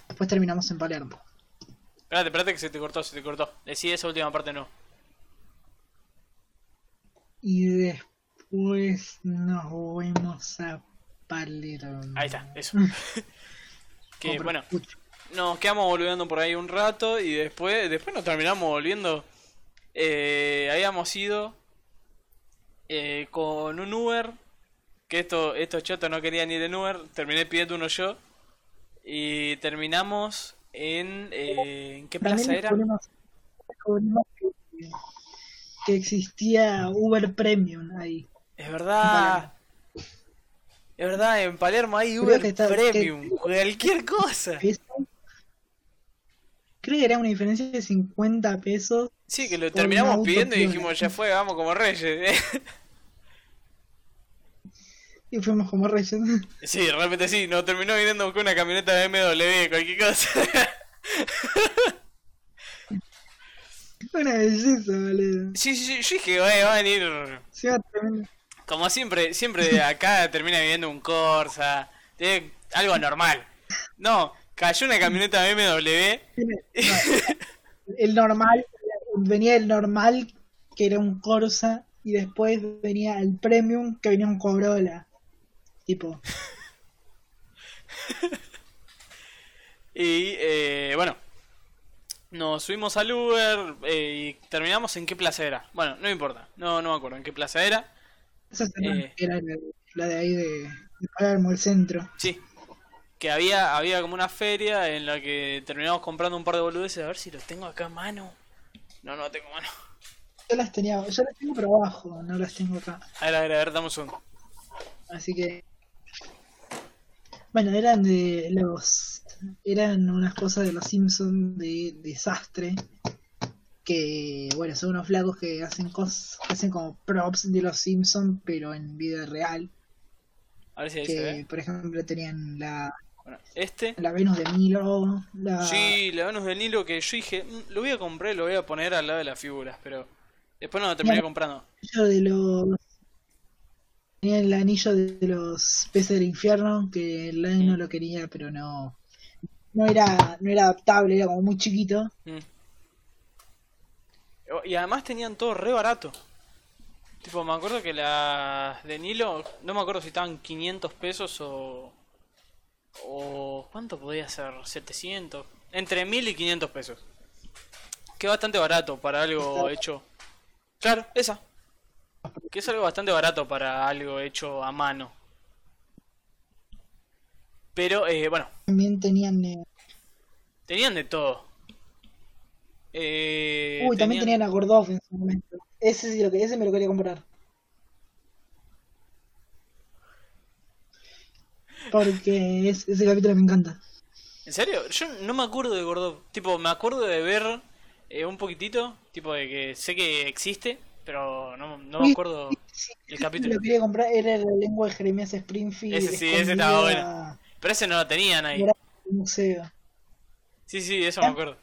S2: Después terminamos en Palermo.
S1: Espérate, espérate que se te cortó, se te cortó. Decí esa última parte no.
S2: Y después nos fuimos a Palermo.
S1: Ahí está, eso. que
S2: Compra
S1: bueno, nos quedamos volviendo por ahí un rato y después después nos terminamos volviendo. Eh, habíamos ido eh, con un Uber que esto, estos chotos no querían ir en Uber, terminé pidiendo uno yo. Y terminamos en. Eh, ¿En qué plaza era?
S2: descubrimos, descubrimos que, que existía Uber Premium ahí.
S1: Es verdad. Es verdad, en Palermo hay Uber
S2: que está-
S1: Premium. Cualquier cosa.
S2: Creo que era una diferencia de 50 pesos.
S1: Sí, que lo terminamos pidiendo y dijimos, ya fue, vamos como reyes.
S2: Y fuimos como reyes.
S1: sí, realmente sí, nos terminó viniendo con una camioneta de BMW, cualquier cosa.
S2: una belleza, boludo.
S1: sí, sí, sí, yo dije, "Oye, va a venir.
S2: Sí, va tremendo.
S1: Como siempre, siempre de acá termina viviendo un Corsa, tiene algo normal. No, cayó una camioneta BMW.
S2: El normal, venía el normal, que era un Corsa, y después venía el Premium, que venía un Corolla. Tipo,
S1: Y eh, bueno, nos subimos al Uber eh, y terminamos en qué plaza era. Bueno, no importa, no, no me acuerdo en qué plaza era.
S2: esa
S1: Eh.
S2: era la, la de ahí de, de Palermo, el centro.
S1: Sí, que había, había como una feria en la que terminamos comprando un par de boludeces. A ver si los tengo acá a mano. No, no tengo mano.
S2: Yo las tenía, yo las tengo por abajo, no las tengo acá.
S1: A ver, a ver, a ver, dame un.
S2: Así que. Bueno, eran de los. Eran unas cosas de los Simpsons de desastre. Que, bueno, son unos flacos que hacen cosas. que hacen como props de los Simpsons, pero en vida real.
S1: A ver si ahí se
S2: Que,
S1: ve.
S2: por ejemplo, tenían la,
S1: Bueno, este.
S2: la Venus de Milo. La,
S1: Sí, la Venus del Nilo que yo dije, "Mm, lo voy a comprar y lo voy a poner al lado de las figuras, pero después no lo terminé
S2: Mira.
S1: comprando.
S2: anillo de los. Tenía el anillo de los peces del infierno, que el Line no lo quería, pero no. No era, no era adaptable, era como muy chiquito.
S1: Mm. Y además tenían todo re barato. Tipo, me acuerdo que las de Nilo, no me acuerdo si estaban 500 pesos o... o ¿Cuánto podía ser? 700. Entre 1000 y 500 pesos. Que es bastante barato para algo hecho... Claro, esa. Que es algo bastante barato para algo hecho a mano. Pero, eh, bueno,
S2: También tenían. eh,
S1: tenían de todo. Eh,
S2: Uy, también tenían a Gordov en su momento. Ese sí lo que, ese me lo quería comprar. Porque es- ese capítulo me encanta.
S1: ¿En serio? Yo no me acuerdo de Gordov. Tipo, me acuerdo de ver eh, un poquitito, tipo de que sé que existe, pero no, no me acuerdo
S2: sí,
S1: el
S2: ese
S1: capítulo.
S2: Lo quería comprar, era la lengua de Jeremías Springfield.
S1: Ese sí, ese estaba
S2: escondida
S1: Pero ese no lo tenían ahí.
S2: en el museo.
S1: Sí, sí, eso me acuerdo.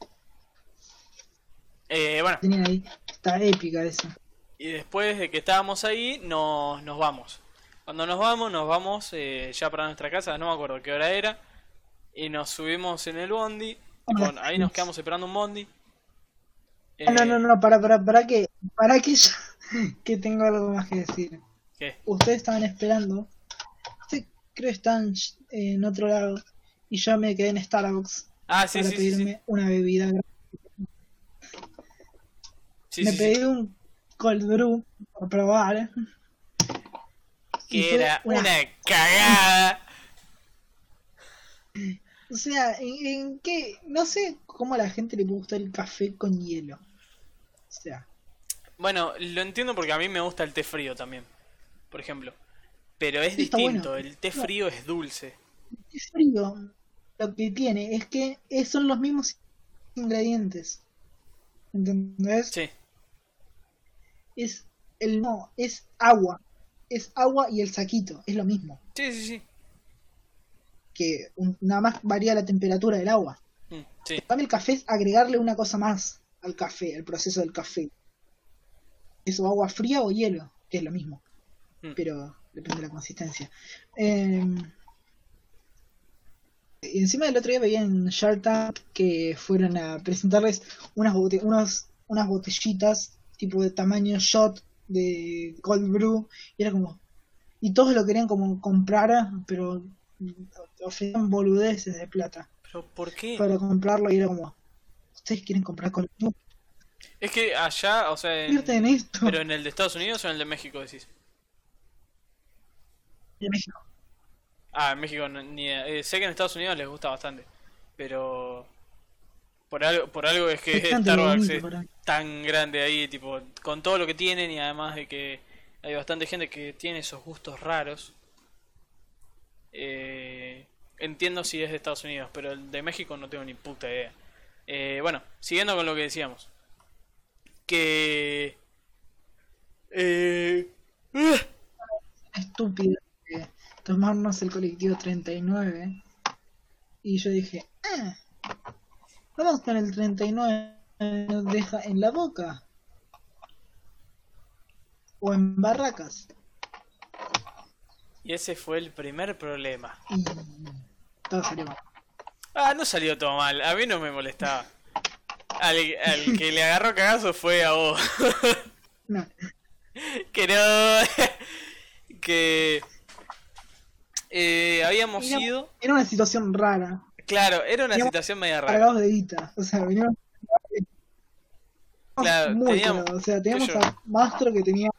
S1: Eh, bueno,
S2: Tenían ahí. Está épica esa.
S1: y después de que estábamos ahí, nos, nos vamos. Cuando nos vamos, nos vamos eh, ya para nuestra casa, no me acuerdo qué hora era. Y nos subimos en el bondi.
S2: Ah,
S1: ahí nos quedamos esperando un bondi.
S2: Ah, no,
S1: Eh,
S2: no, no, para, para, para que, para que yo, que tengo algo más que decir.
S1: ¿Qué?
S2: Ustedes estaban esperando. Creo que están en otro lado. Y yo me quedé en Starbucks
S1: Ah, sí,
S2: para
S1: sí, sí, sí.
S2: pedirme una bebida. Me pedí un cold brew para probar. y
S1: Que era
S2: una-
S1: una cagada.
S2: O sea, ¿en, en qué? No sé cómo a la gente le gusta el café con hielo. O sea,
S1: Bueno, lo entiendo porque a mí me gusta el té frío también, por ejemplo. Pero es
S2: está
S1: distinto,
S2: bueno.
S1: el té
S2: No.
S1: frío es dulce.
S2: es frío. Lo que tiene es que son los mismos ingredientes. ¿Entendés?
S1: Sí,
S2: Es el no, es agua. Es agua y el saquito, es lo mismo.
S1: sí, sí, sí.
S2: Que un- nada más varía la temperatura del agua.
S1: Mm, sí.
S2: El café es agregarle una cosa más al café, al proceso del café. Eso, agua fría o hielo, que es lo mismo.
S1: Mm.
S2: Pero depende de la consistencia. Eh, y encima del otro día veía en Shark Tank que fueron a presentarles unas, bote- unos, unas botellitas tipo de tamaño shot de cold brew y era como y todos lo querían como comprar pero ofrecían boludeces de plata
S1: Pero ¿por qué?
S2: para comprarlo y era como ustedes quieren comprar cold brew
S1: Es que allá, o sea, en-
S2: Invierten en esto
S1: pero en el de Estados Unidos o en el de México decís.
S2: De México.
S1: Ah, en México no- ni eh, sé que en Estados Unidos les gusta bastante, pero por algo por algo es que
S2: Bastante
S1: Starbucks
S2: bonito
S1: es
S2: para
S1: tan grande ahí, tipo con todo lo que tienen y además de que hay bastante gente que tiene esos gustos raros. Eh, entiendo si es de Estados Unidos, pero el de México no tengo ni puta idea. Eh, bueno, siguiendo con lo que decíamos, que eh,
S2: estúpido tomarnos el colectivo 39 y yo dije, ah, vamos con el 39, nos deja en la boca o en barracas
S1: y ese fue el primer problema.
S2: y todo salió mal.
S1: Ah, no salió todo mal, a mí no me molestaba. Al, al que le agarró cagazo fue a vos.
S2: No,
S1: que no. que. Eh, habíamos
S2: Era-
S1: ido.
S2: era una situación rara,
S1: Claro, era una situación media rara.
S2: cargados de guita, o sea, veníamos
S1: Claro,
S2: muy
S1: teníamos-
S2: cagados, o sea, teníamos
S1: yo-
S2: a Mastro que tenía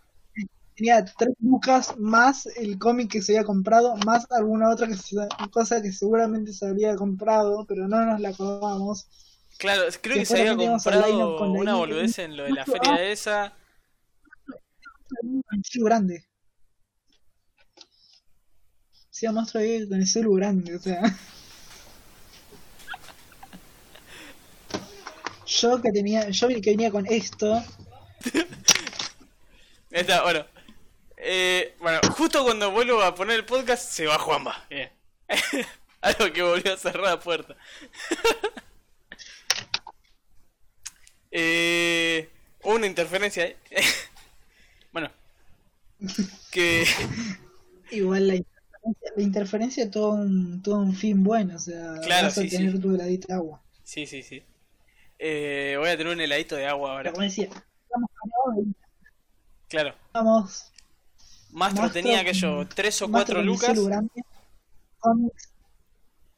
S2: tenía tres lucas más el cómic que se había comprado, más alguna otra que se- cosa que seguramente se había comprado, pero no nos la acordamos.
S1: Claro, creo que se había comprado
S2: con
S1: una boludez en lo de la feria esa.
S2: Un grande. Sí, a Mastro ahí con el celu grande, o sea. Yo que tenía, yo que venía con esto,
S1: Está, bueno. Eh, bueno, justo cuando vuelvo a poner el podcast, se va Juanma. Bien. Algo que volvió a cerrar la puerta. eh, hubo una interferencia ahí. bueno. Que...
S2: igual la interferencia, la interferencia tuvo un, tuvo un fin bueno, o sea,
S1: Claro,
S2: vas a
S1: sí,
S2: tener
S1: sí.
S2: tu heladita de agua.
S1: Sí, sí, sí. Eh, voy a tener un heladito de agua ahora.
S2: Pero como decía, guita,
S1: Claro.
S2: estamos
S1: Mastro
S2: Mastro
S1: tenía
S2: con-
S1: aquello, tres o
S2: Mastro
S1: cuatro
S2: con
S1: lucas.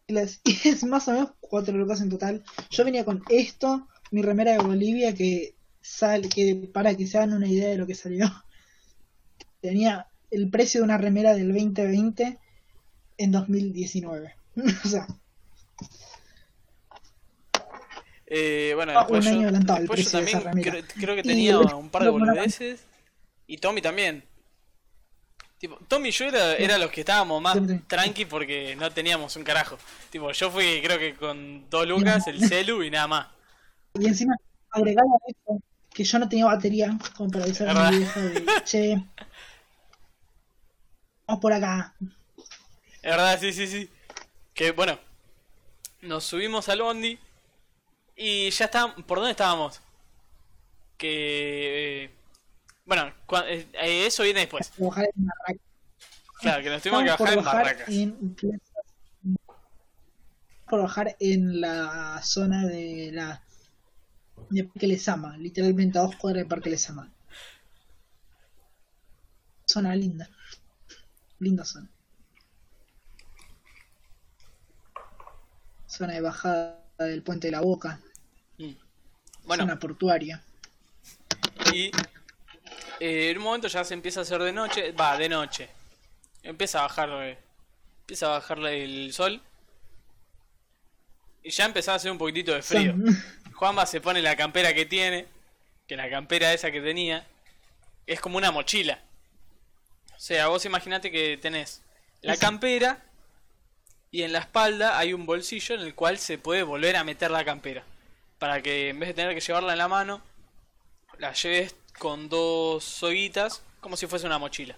S2: y es más o menos cuatro lucas en total. Yo venía con esto, mi remera de Bolivia, que sale, que para que se hagan una idea de lo que salió, tenía el precio de una remera del 2020 en 2019. o sea,
S1: Eh, bueno,
S2: Ah,
S1: después
S2: un año
S1: yo,
S2: adelantado el
S1: yo
S2: precio de esa
S1: también
S2: remera.
S1: creo, creo que tenía un par de boludeces. Y Tommy también. Tipo, Tommy y yo era, era los que estábamos más tranqui porque no teníamos un carajo. Tipo, yo fui creo que con dos lucas, el celu y nada más.
S2: y encima agregaba que yo no tenía batería, como para avisar a mi vieja de, che, por acá.
S1: Es verdad, sí, sí, sí. Que bueno, nos subimos al bondi y ya estábamos. ¿Por dónde estábamos? Que. eh, bueno, cua- eh, eh, eso viene después.
S2: Bajar en Barracas.
S1: Claro, que nos tuvimos que bajar en
S2: por bajar
S1: barracas.
S2: en por bajar en la zona de la de Parque Lesama, literalmente a dos cuadras de Parque Lesama. Zona linda. Linda zona. Zona de bajada del puente de la Boca.
S1: Mm. Bueno,
S2: Zona portuaria.
S1: Y eh, en un momento ya se empieza a hacer de noche, va, de noche. Empieza a bajar, eh, empieza a bajar el sol. Y ya empezaba a hacer un poquitito de frío.
S2: Son-
S1: Juanma se pone la campera que tiene, que la campera esa que tenía es como una mochila. O sea, vos imaginate que tenés la campera y en la espalda hay un bolsillo en el cual se puede volver a meter la campera. Para que en vez de tener que llevarla en la mano, la lleves con dos soguitas como si fuese una mochila.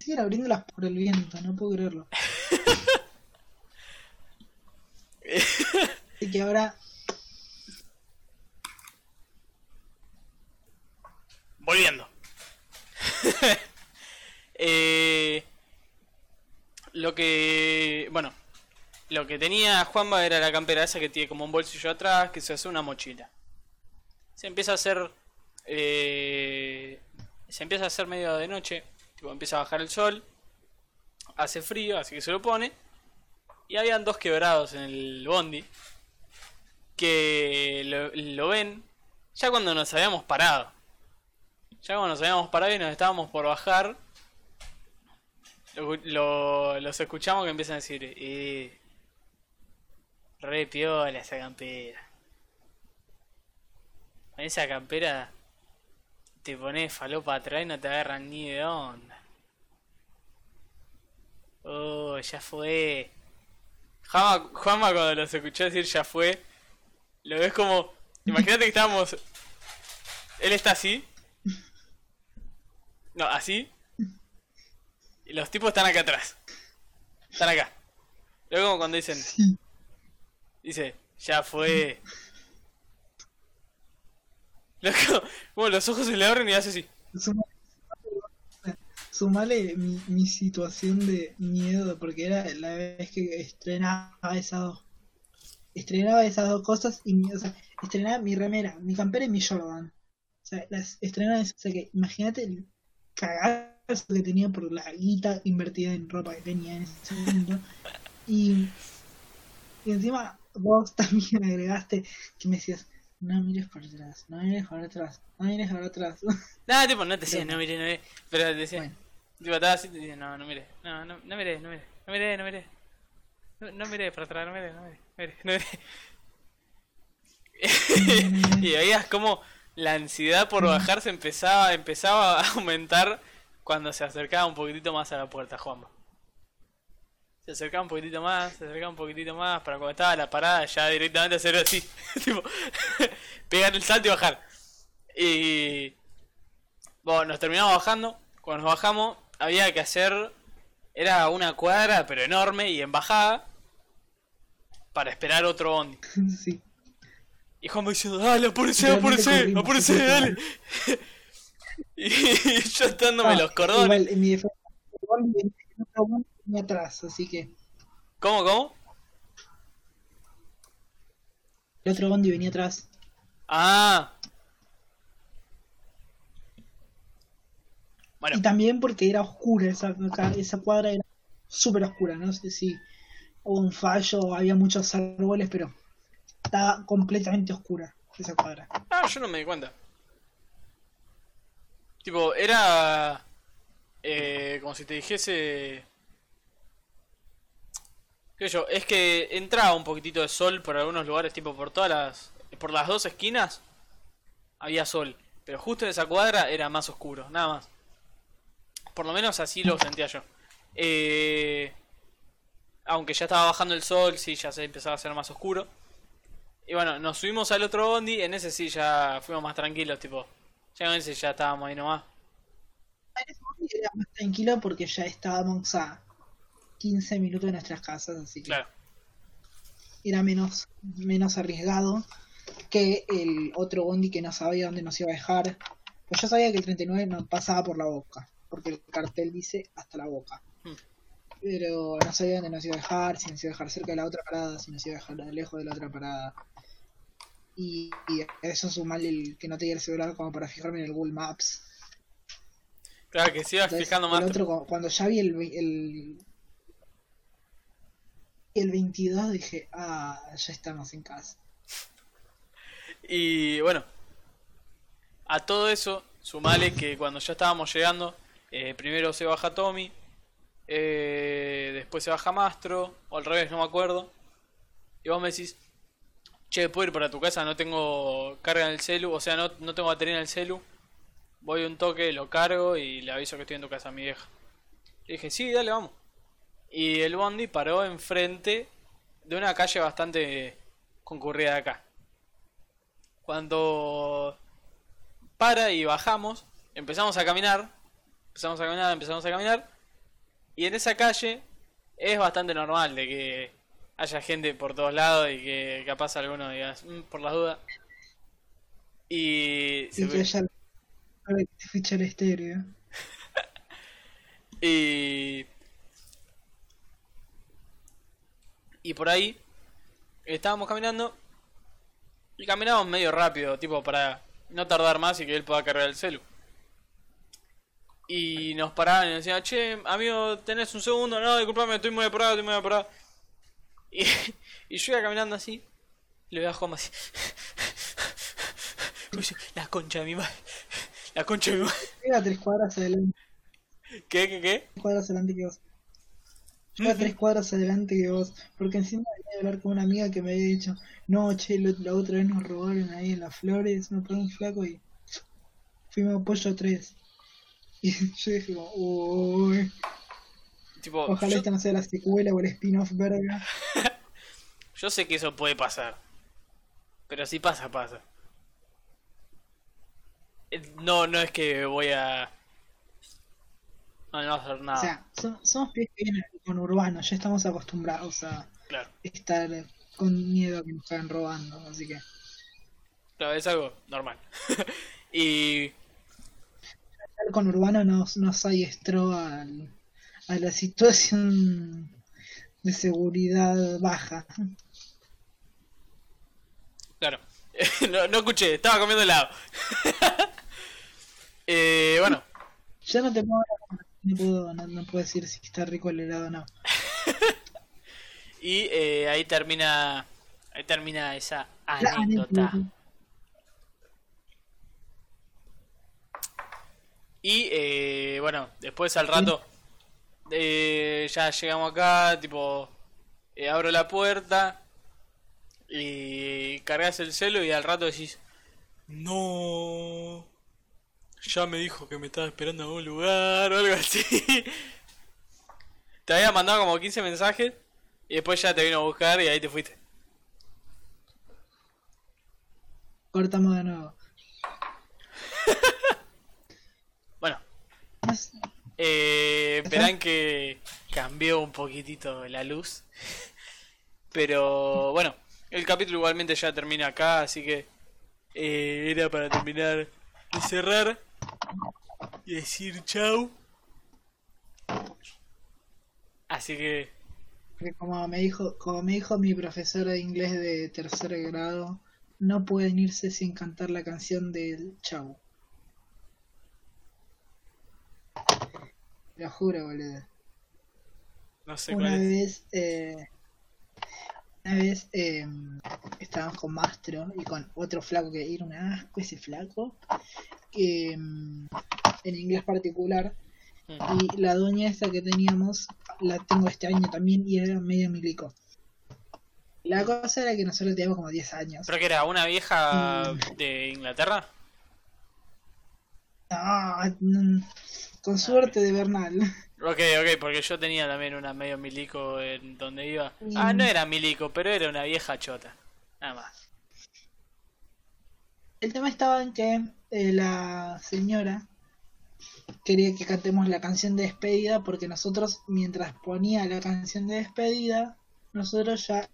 S2: Siguen abriéndolas por el viento, no puedo creerlo. Así que ahora
S1: Volviendo. Eh, lo que. Bueno. Lo que tenía Juanba era la campera esa que tiene como un bolsillo atrás, que se hace una mochila. Se empieza a hacer. eh, se empieza a hacer medio de noche. Tipo, empieza a bajar el sol. Hace frío, así que se lo pone. Y habían dos quebrados en el bondi. Que lo ven. Ya cuando nos habíamos parado. Ya cuando nos habíamos parado y nos estábamos por bajar, lo- lo- los escuchamos que empiezan a decir, eh, re piola esa campera. Con esa campera te pones falopa atrás y no te agarran ni de onda. Oh, ya fue. Juanma, Juanma cuando los escuchó decir ya fue, lo ves como... Imagínate que estábamos... Él está así. No, así. Y los tipos están acá atrás. Están acá. Luego como cuando dicen... Dice, ya fue. Loco, como los ojos se le abren y hace así.
S2: Sumale, mi, situación de miedo, porque era la vez que estrenaba esas dos. Estrenaba esas dos cosas y o sea, estrenaba mi remera, mi campera y mi Jordan. O sea, las estrenaba, o sea que imagínate cagazo que tenía por la guita invertida en ropa que tenía en ese momento. Y, y encima vos también agregaste que me decías, no mires por atrás, no mires por atrás, no mires por atrás.
S1: Nada, tipo, no te decía,
S2: Pero-
S1: no mire, no mire. Pero te decía,
S2: Bueno.
S1: tipo, estaba así te decía, no, no mire. No, no, no mire, no mire. No mire, no mire. No, no mire para atrás, no mire, no mire. No mire, no mire. y veías como la ansiedad por bajarse empezaba, empezaba a aumentar cuando se acercaba un poquitito más a la puerta, Juanma. Se acercaba un poquitito más, se acercaba un poquitito más, para cuando estaba la parada ya directamente hacer así. tipo, pegar el salto y bajar. Y... Bueno, nos terminamos bajando. Cuando nos bajamos, había que hacer... Era una cuadra, pero enorme y en bajada. Para esperar otro bondi.
S2: sí.
S1: Y Juan me dice, dale, apurece,
S2: sí, sí,
S1: dale. y yo atándome
S2: Ah,
S1: los cordones.
S2: Igual, en mi defensa, atrás, así que
S1: ¿Cómo, cómo?
S2: el otro bondi venía atrás.
S1: Ah. Bueno,
S2: Y también porque era oscura, esa, esa cuadra era súper oscura, no sé si hubo un fallo, había muchos árboles, pero estaba completamente oscura esa cuadra.
S1: ah, yo no me di cuenta. Tipo, era... Eh, como si te dijese... ¿Qué yo? Es que entraba un poquitito de sol por algunos lugares, tipo por todas las... Por las dos esquinas había sol. Pero justo en esa cuadra era más oscuro, nada más. Por lo menos así lo sentía yo. Eh, aunque ya estaba bajando el sol, sí, ya se empezaba a hacer más oscuro. Y bueno, nos subimos al otro bondi, en ese sí ya fuimos más tranquilos, tipo. Ya en ese ya estábamos ahí nomás.
S2: En ese bondi era más tranquilo porque ya estábamos a 15 minutos de nuestras casas, así que
S1: Claro.
S2: era menos, menos arriesgado que el otro bondi que no sabía dónde nos iba a dejar. Pues yo sabía que el 39 no pasaba por la boca, porque el cartel dice hasta la boca.
S1: Hmm.
S2: Pero no sabía dónde nos iba a dejar, si nos iba a dejar cerca de la otra parada, si nos iba a dejar lejos de la otra parada. Y, y eso sumarle el que no tenía el celular como para fijarme en el Google Maps.
S1: Claro que iba
S2: Entonces,
S1: fijando más.
S2: el otro, cu- cuando ya vi el, el, el 22 dije, ah, ya estamos en casa.
S1: Y bueno, a todo eso, sumale que cuando ya estábamos llegando, eh, primero se baja Tommy, eh, después se baja Mastro, o al revés, no me acuerdo. Y vos me decís, che, puedo ir para tu casa, no tengo carga en el celu, o sea, no, tengo batería en el celu. Voy un toque, lo cargo y le aviso que estoy en tu casa a mi vieja. Le dije, sí, dale, vamos. Y el bondi paró enfrente de una calle bastante concurrida de acá. Cuando para y bajamos, empezamos a caminar, empezamos a caminar, empezamos a caminar, y en esa calle es bastante normal de que haya gente por todos lados y que capaz alguno diga, "Mm, por las dudas. Y, se
S2: Y te ficha el estéreo.
S1: y, y por ahí estábamos caminando y caminamos medio rápido, tipo para no tardar más y que él pueda cargar el celu. Y nos paraban y nos decían, che, amigo, tenés un segundo, no, disculpame, estoy muy apurado, estoy muy apurado. Y, y yo iba caminando así, y le veo a Juan así. La concha de mi madre, la concha de mi madre.
S2: Era tres cuadras adelante.
S1: ¿Qué, qué, qué?
S2: Tres cuadras adelante que vos. Yo iba tres cuadras adelante que vos. Porque encima venía a hablar con una amiga que me había dicho, no, che, la, otra vez nos robaron ahí en las flores, me pegó un flaco y fuimos apoyo tres. Y yo dije, uy,
S1: Tipo,
S2: ojalá
S1: yo,
S2: esta no sea la secuela o el spin-off verga.
S1: yo sé que eso puede pasar. Pero si pasa, pasa. Eh, No, no es que voy a... No, no hacer nada.
S2: O sea, so- somos que vienen con urbano, ya estamos acostumbrados a
S1: claro.
S2: estar con miedo a que nos estén robando, así que
S1: Claro, es algo normal. y...
S2: estar con urbano nos, nos adiestró al- a la situación de seguridad baja.
S1: Claro. no, no escuché, estaba comiendo helado. eh, bueno,
S2: Ya no te puedo, no puedo, no, no puedo decir si está rico el helado o no.
S1: y eh, ahí termina... Ahí termina esa anécdota. Y eh, bueno, después al rato eh, ya llegamos acá, tipo, eh, abro la puerta y cargas el celo y al rato decís, no, ya me dijo que me estaba esperando en algún lugar o algo así. Te había mandado como 15 mensajes y después ya te vino a buscar y ahí te fuiste.
S2: Cortamos de nuevo.
S1: Bueno, Eh, verán que cambió un poquitito la luz. Pero bueno, el capítulo igualmente ya termina acá, así que eh, era para terminar de cerrar y decir chau. Así que
S2: como me dijo, como me dijo mi profesora de inglés de tercer grado, no pueden irse sin cantar la canción del Chau. Lo juro, boludo.
S1: no sé
S2: Una
S1: cuál es.
S2: vez, eh, una vez eh, estábamos con Mastro y con otro flaco que era un asco ese flaco, mm, en inglés particular,
S1: Mm.
S2: y la doña esta que teníamos la tengo este año también y era medio milico. La cosa era que nosotros teníamos como 10 años.
S1: ¿Pero que era una vieja
S2: Mm.
S1: de Inglaterra?
S2: No, mm, con suerte de Bernal.
S1: Ok, ok, porque yo tenía también una medio milico en donde iba.
S2: Mm.
S1: Ah, no era milico, pero era una vieja chota. Nada más.
S2: El tema estaba en que eh, la señora quería que cantemos la canción de despedida porque nosotros mientras ponía la canción de despedida nosotros ya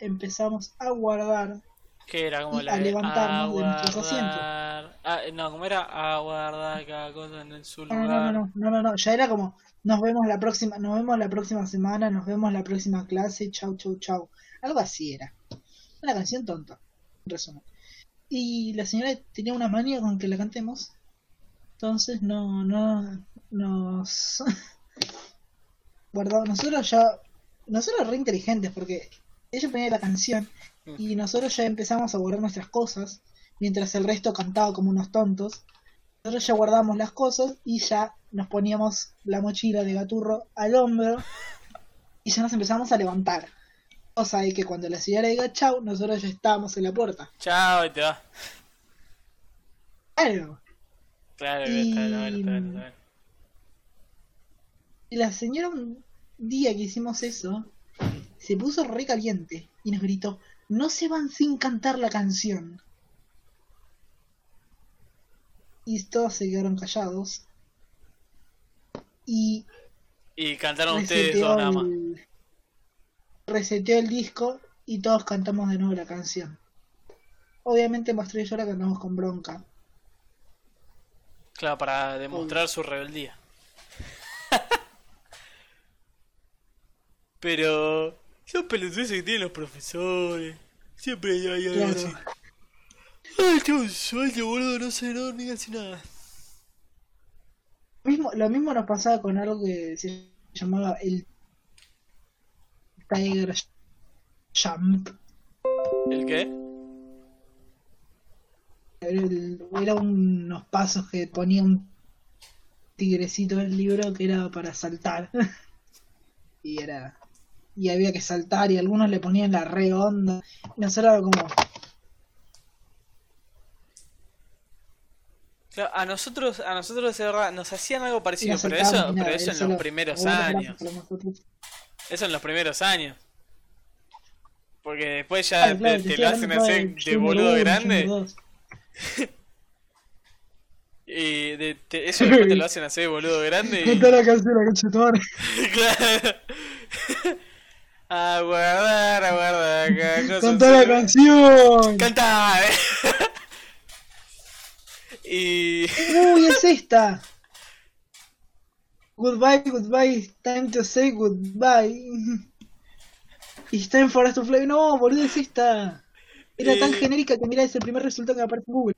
S2: empezamos a guardar
S1: Que era como
S2: Y
S1: la
S2: a levantarnos de nuestros asientos.
S1: Ah, no, como era aguardar cada cosa en su
S2: no no
S1: lugar.
S2: no no no no no ya era como nos vemos la próxima nos vemos la próxima semana nos vemos la próxima clase chau chau chau. Algo así era. Una canción tonta en resumen. Y la señora tenía una manía con que la cantemos. Entonces no no nos guardaba nosotros ya nosotros re inteligentes porque ella ponía la canción y nosotros ya empezamos a guardar nuestras cosas mientras el resto cantaba como unos tontos nosotros ya guardamos las cosas y ya nos poníamos la mochila de gaturro al hombro y ya nos empezamos a levantar. Cosa de que cuando la señora diga chau, nosotros ya estábamos en la puerta.
S1: Chao, y te va.
S2: Claro.
S1: Claro,
S2: Y-
S1: está bien, está bien, está.
S2: Y la señora un día que hicimos eso, se puso re caliente y nos gritó, no se van sin cantar la canción. Y todos se quedaron callados. Y
S1: Y cantaron ustedes dos nada más.
S2: el, reseteó el disco y todos cantamos de nuevo la canción. Obviamente Mastro y yo la cantamos con bronca.
S1: Claro, para demostrar su rebeldía. Pero son pelotudeces que tienen los profesores. Siempre hay algo
S2: Claro.
S1: así. Ay, tengo un sueño, boludo, no sé, no, ni casi nada.
S2: Mismo, lo mismo nos pasaba con algo que se llamaba el Tiger Jump.
S1: ¿El qué?
S2: Era, el- era unos pasos que ponía un tigrecito del libro que era para saltar. y era. Y había que saltar y algunos le ponían la re onda. Y nosotros era como.
S1: Claro, a nosotros, a nosotros de verdad, nos hacían algo parecido, pero eso, pero eso en los primeros años. Eso en los primeros años. Porque después ya
S2: claro,
S1: te, lo hacen hacer de boludo grande. Y de, te- eso después te lo hacen hacer de boludo grande. Y,
S2: la canción,
S1: claro. A guardar, a guardar. acá, cosas
S2: Cantá la canción.
S1: Cantá. eh. Y.
S2: Uy, es esta. Goodbye, goodbye, time to say goodbye. It's time for us to fly. No, boludo, es esta. Era tan
S1: Eh.
S2: genérica que mira, es el primer resultado que aparece en Google.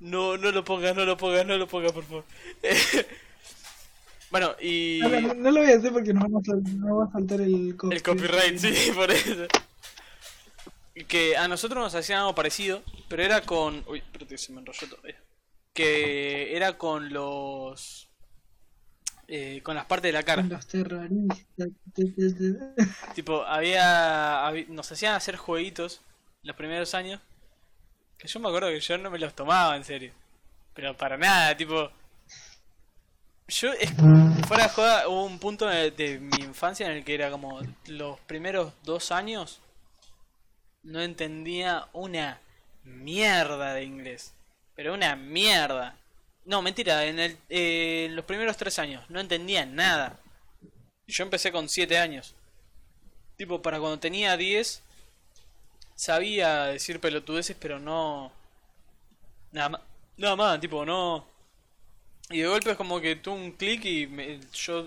S1: No, no lo pongas, no lo pongas, no lo pongas, por favor. bueno, y.
S2: No, no, no lo voy a hacer porque nos vamos a, nos va a faltar el
S1: El
S2: copyright.
S1: copyright, sí, por eso. Que a nosotros nos hacían algo parecido, pero era con. Uy, espérate, se me enrolló todavía. Que era con los. eh, con las partes de la cara.
S2: Con los terroristas. te, te, te.
S1: Tipo, había, Nos hacían hacer jueguitos los primeros años. Que yo me acuerdo que yo no me los tomaba en serio. Pero para nada, tipo. Yo, es, fuera de joda, hubo un punto de, de mi infancia en el que era como los primeros dos años no entendía una mierda de inglés. Pero una mierda. No, mentira, en, el, eh, en los primeros tres años no entendía nada. Yo empecé con siete años. Tipo, para cuando tenía 10 sabía decir pelotudeces, pero no... Nada más, nada más, tipo, no... Y de golpe es como que tuve un clic y me- yo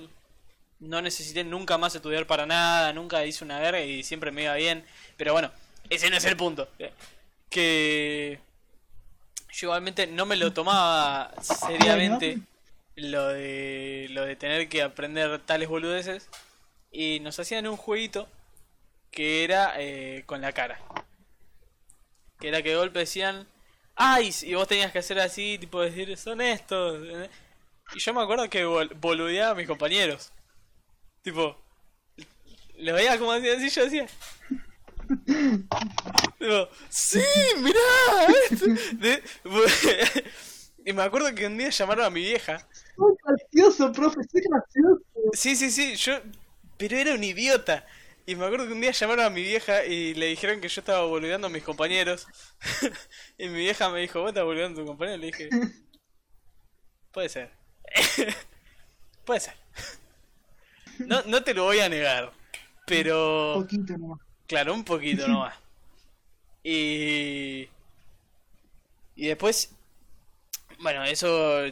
S1: no necesité nunca más estudiar para nada, nunca hice una verga y siempre me iba bien. Pero bueno, ese no es el punto. Que yo igualmente no me lo tomaba seriamente lo de lo de tener que aprender tales boludeces y nos hacían un jueguito que era eh, con la cara. Que era que de golpe decían ¡Ay! Y vos tenías que hacer así, tipo decir, son estos. ¿entendés? Y yo me acuerdo que bol- boludeaba a mis compañeros. Tipo, lo veía como hacían así, yo decía. ¡Sí! ¡Mirá! esto". De- y me acuerdo que un día llamaron a mi vieja.
S2: Soy gracioso, profe, soy gracioso.
S1: Sí, sí, sí, yo. Pero era un idiota. Y me acuerdo que un día llamaron a mi vieja y le dijeron que yo estaba boludeando a mis compañeros. y mi vieja me dijo, ¿vos estás boludeando a tu compañero? Le dije, puede ser. puede ser. No, no te lo voy a negar. Pero.
S2: poquito nomás.
S1: Claro, un poquito nomás. Y. Y después. Bueno, eso.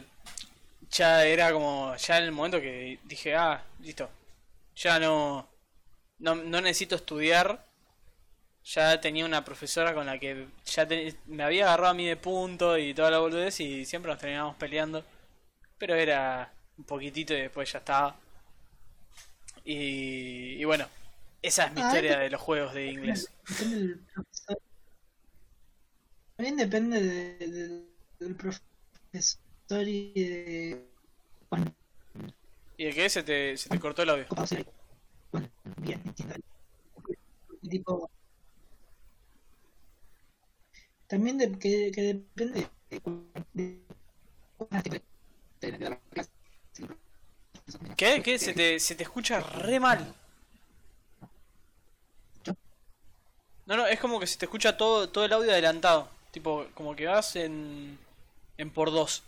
S1: Ya era como. Ya en el momento que dije, ah, listo. Ya no. No, no necesito estudiar. Ya tenía una profesora con la que ya me había agarrado a mí de punto y toda la boludez y siempre nos terminábamos peleando. Pero era un poquitito y después ya estaba. Y, y bueno, esa es mi
S2: Ah,
S1: historia de los juegos de inglés.
S2: También depende de- de- del profesor y de. Bueno,
S1: ¿Y de qué? Se te, se te cortó el audio.
S2: Bueno, bien, tipo. También de, que, que depende de.
S1: ¿Qué? ¿Qué? Se te, se te escucha re mal. No, no, es como que se te escucha todo, todo el audio adelantado. Tipo, como que vas en, en por dos.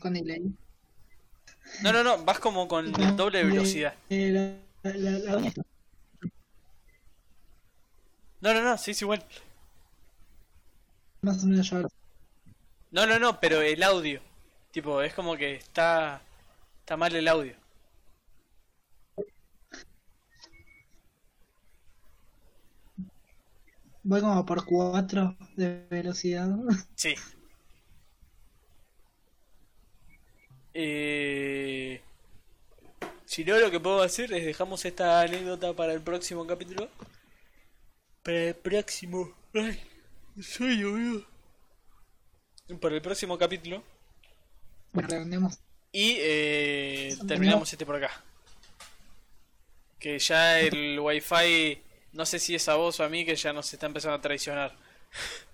S2: Con delay.
S1: No, no, no, vas como con doble velocidad.
S2: Eh, la, la, la, la doña está-
S1: No, no, no, sí, es igual.
S2: más o menos yo ahora.
S1: No, no, no, pero el audio. Tipo, es como que está, está mal el audio.
S2: Voy como por 4 de velocidad.
S1: Sí. Eh... Si no, lo que puedo hacer es dejamos esta anécdota para el próximo capítulo. Para el próximo. Ay, soy boludo. Para el próximo capítulo.
S2: Bueno, redondeamos.
S1: Y eh, terminamos este por acá. Que ya el wifi, no sé si es a vos o a mí, que ya nos está empezando a traicionar.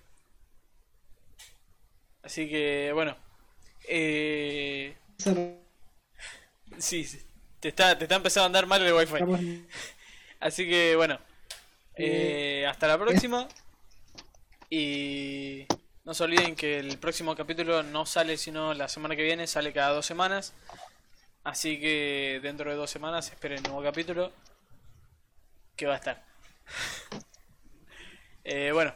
S1: Así que, bueno. Eh, sí, sí, te está, te está empezando a andar mal el wifi. Así que, bueno.
S2: Eh,
S1: eh, hasta la próxima. Y no se olviden que el próximo capítulo no sale sino la semana que viene, sale cada dos semanas. Así que dentro de dos semanas esperen el nuevo capítulo que va a estar. Eh, bueno,